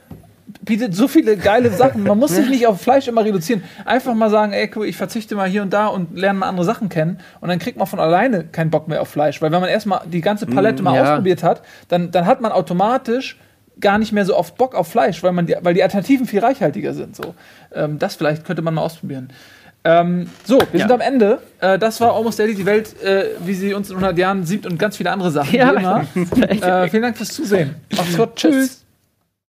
bietet so viele geile Sachen. Man muss sich nicht auf Fleisch immer reduzieren. Einfach mal sagen, ey, ich verzichte mal hier und da und lerne mal andere Sachen kennen. Und dann kriegt man von alleine keinen Bock mehr auf Fleisch. Weil wenn man erstmal die ganze Palette mal ja. ausprobiert hat, dann, dann hat man automatisch gar nicht mehr so oft Bock auf Fleisch, weil, man die, weil die Alternativen viel reichhaltiger sind. So. Ähm, das vielleicht könnte man mal ausprobieren. Ähm, so, wir Ja. sind am Ende. Äh, das war Almost Daily, die Welt, äh, wie sie uns in 100 Jahren sieht und ganz viele andere Sachen. Ja. Äh, vielen Dank fürs Zusehen. Macht's gut. Tschüss.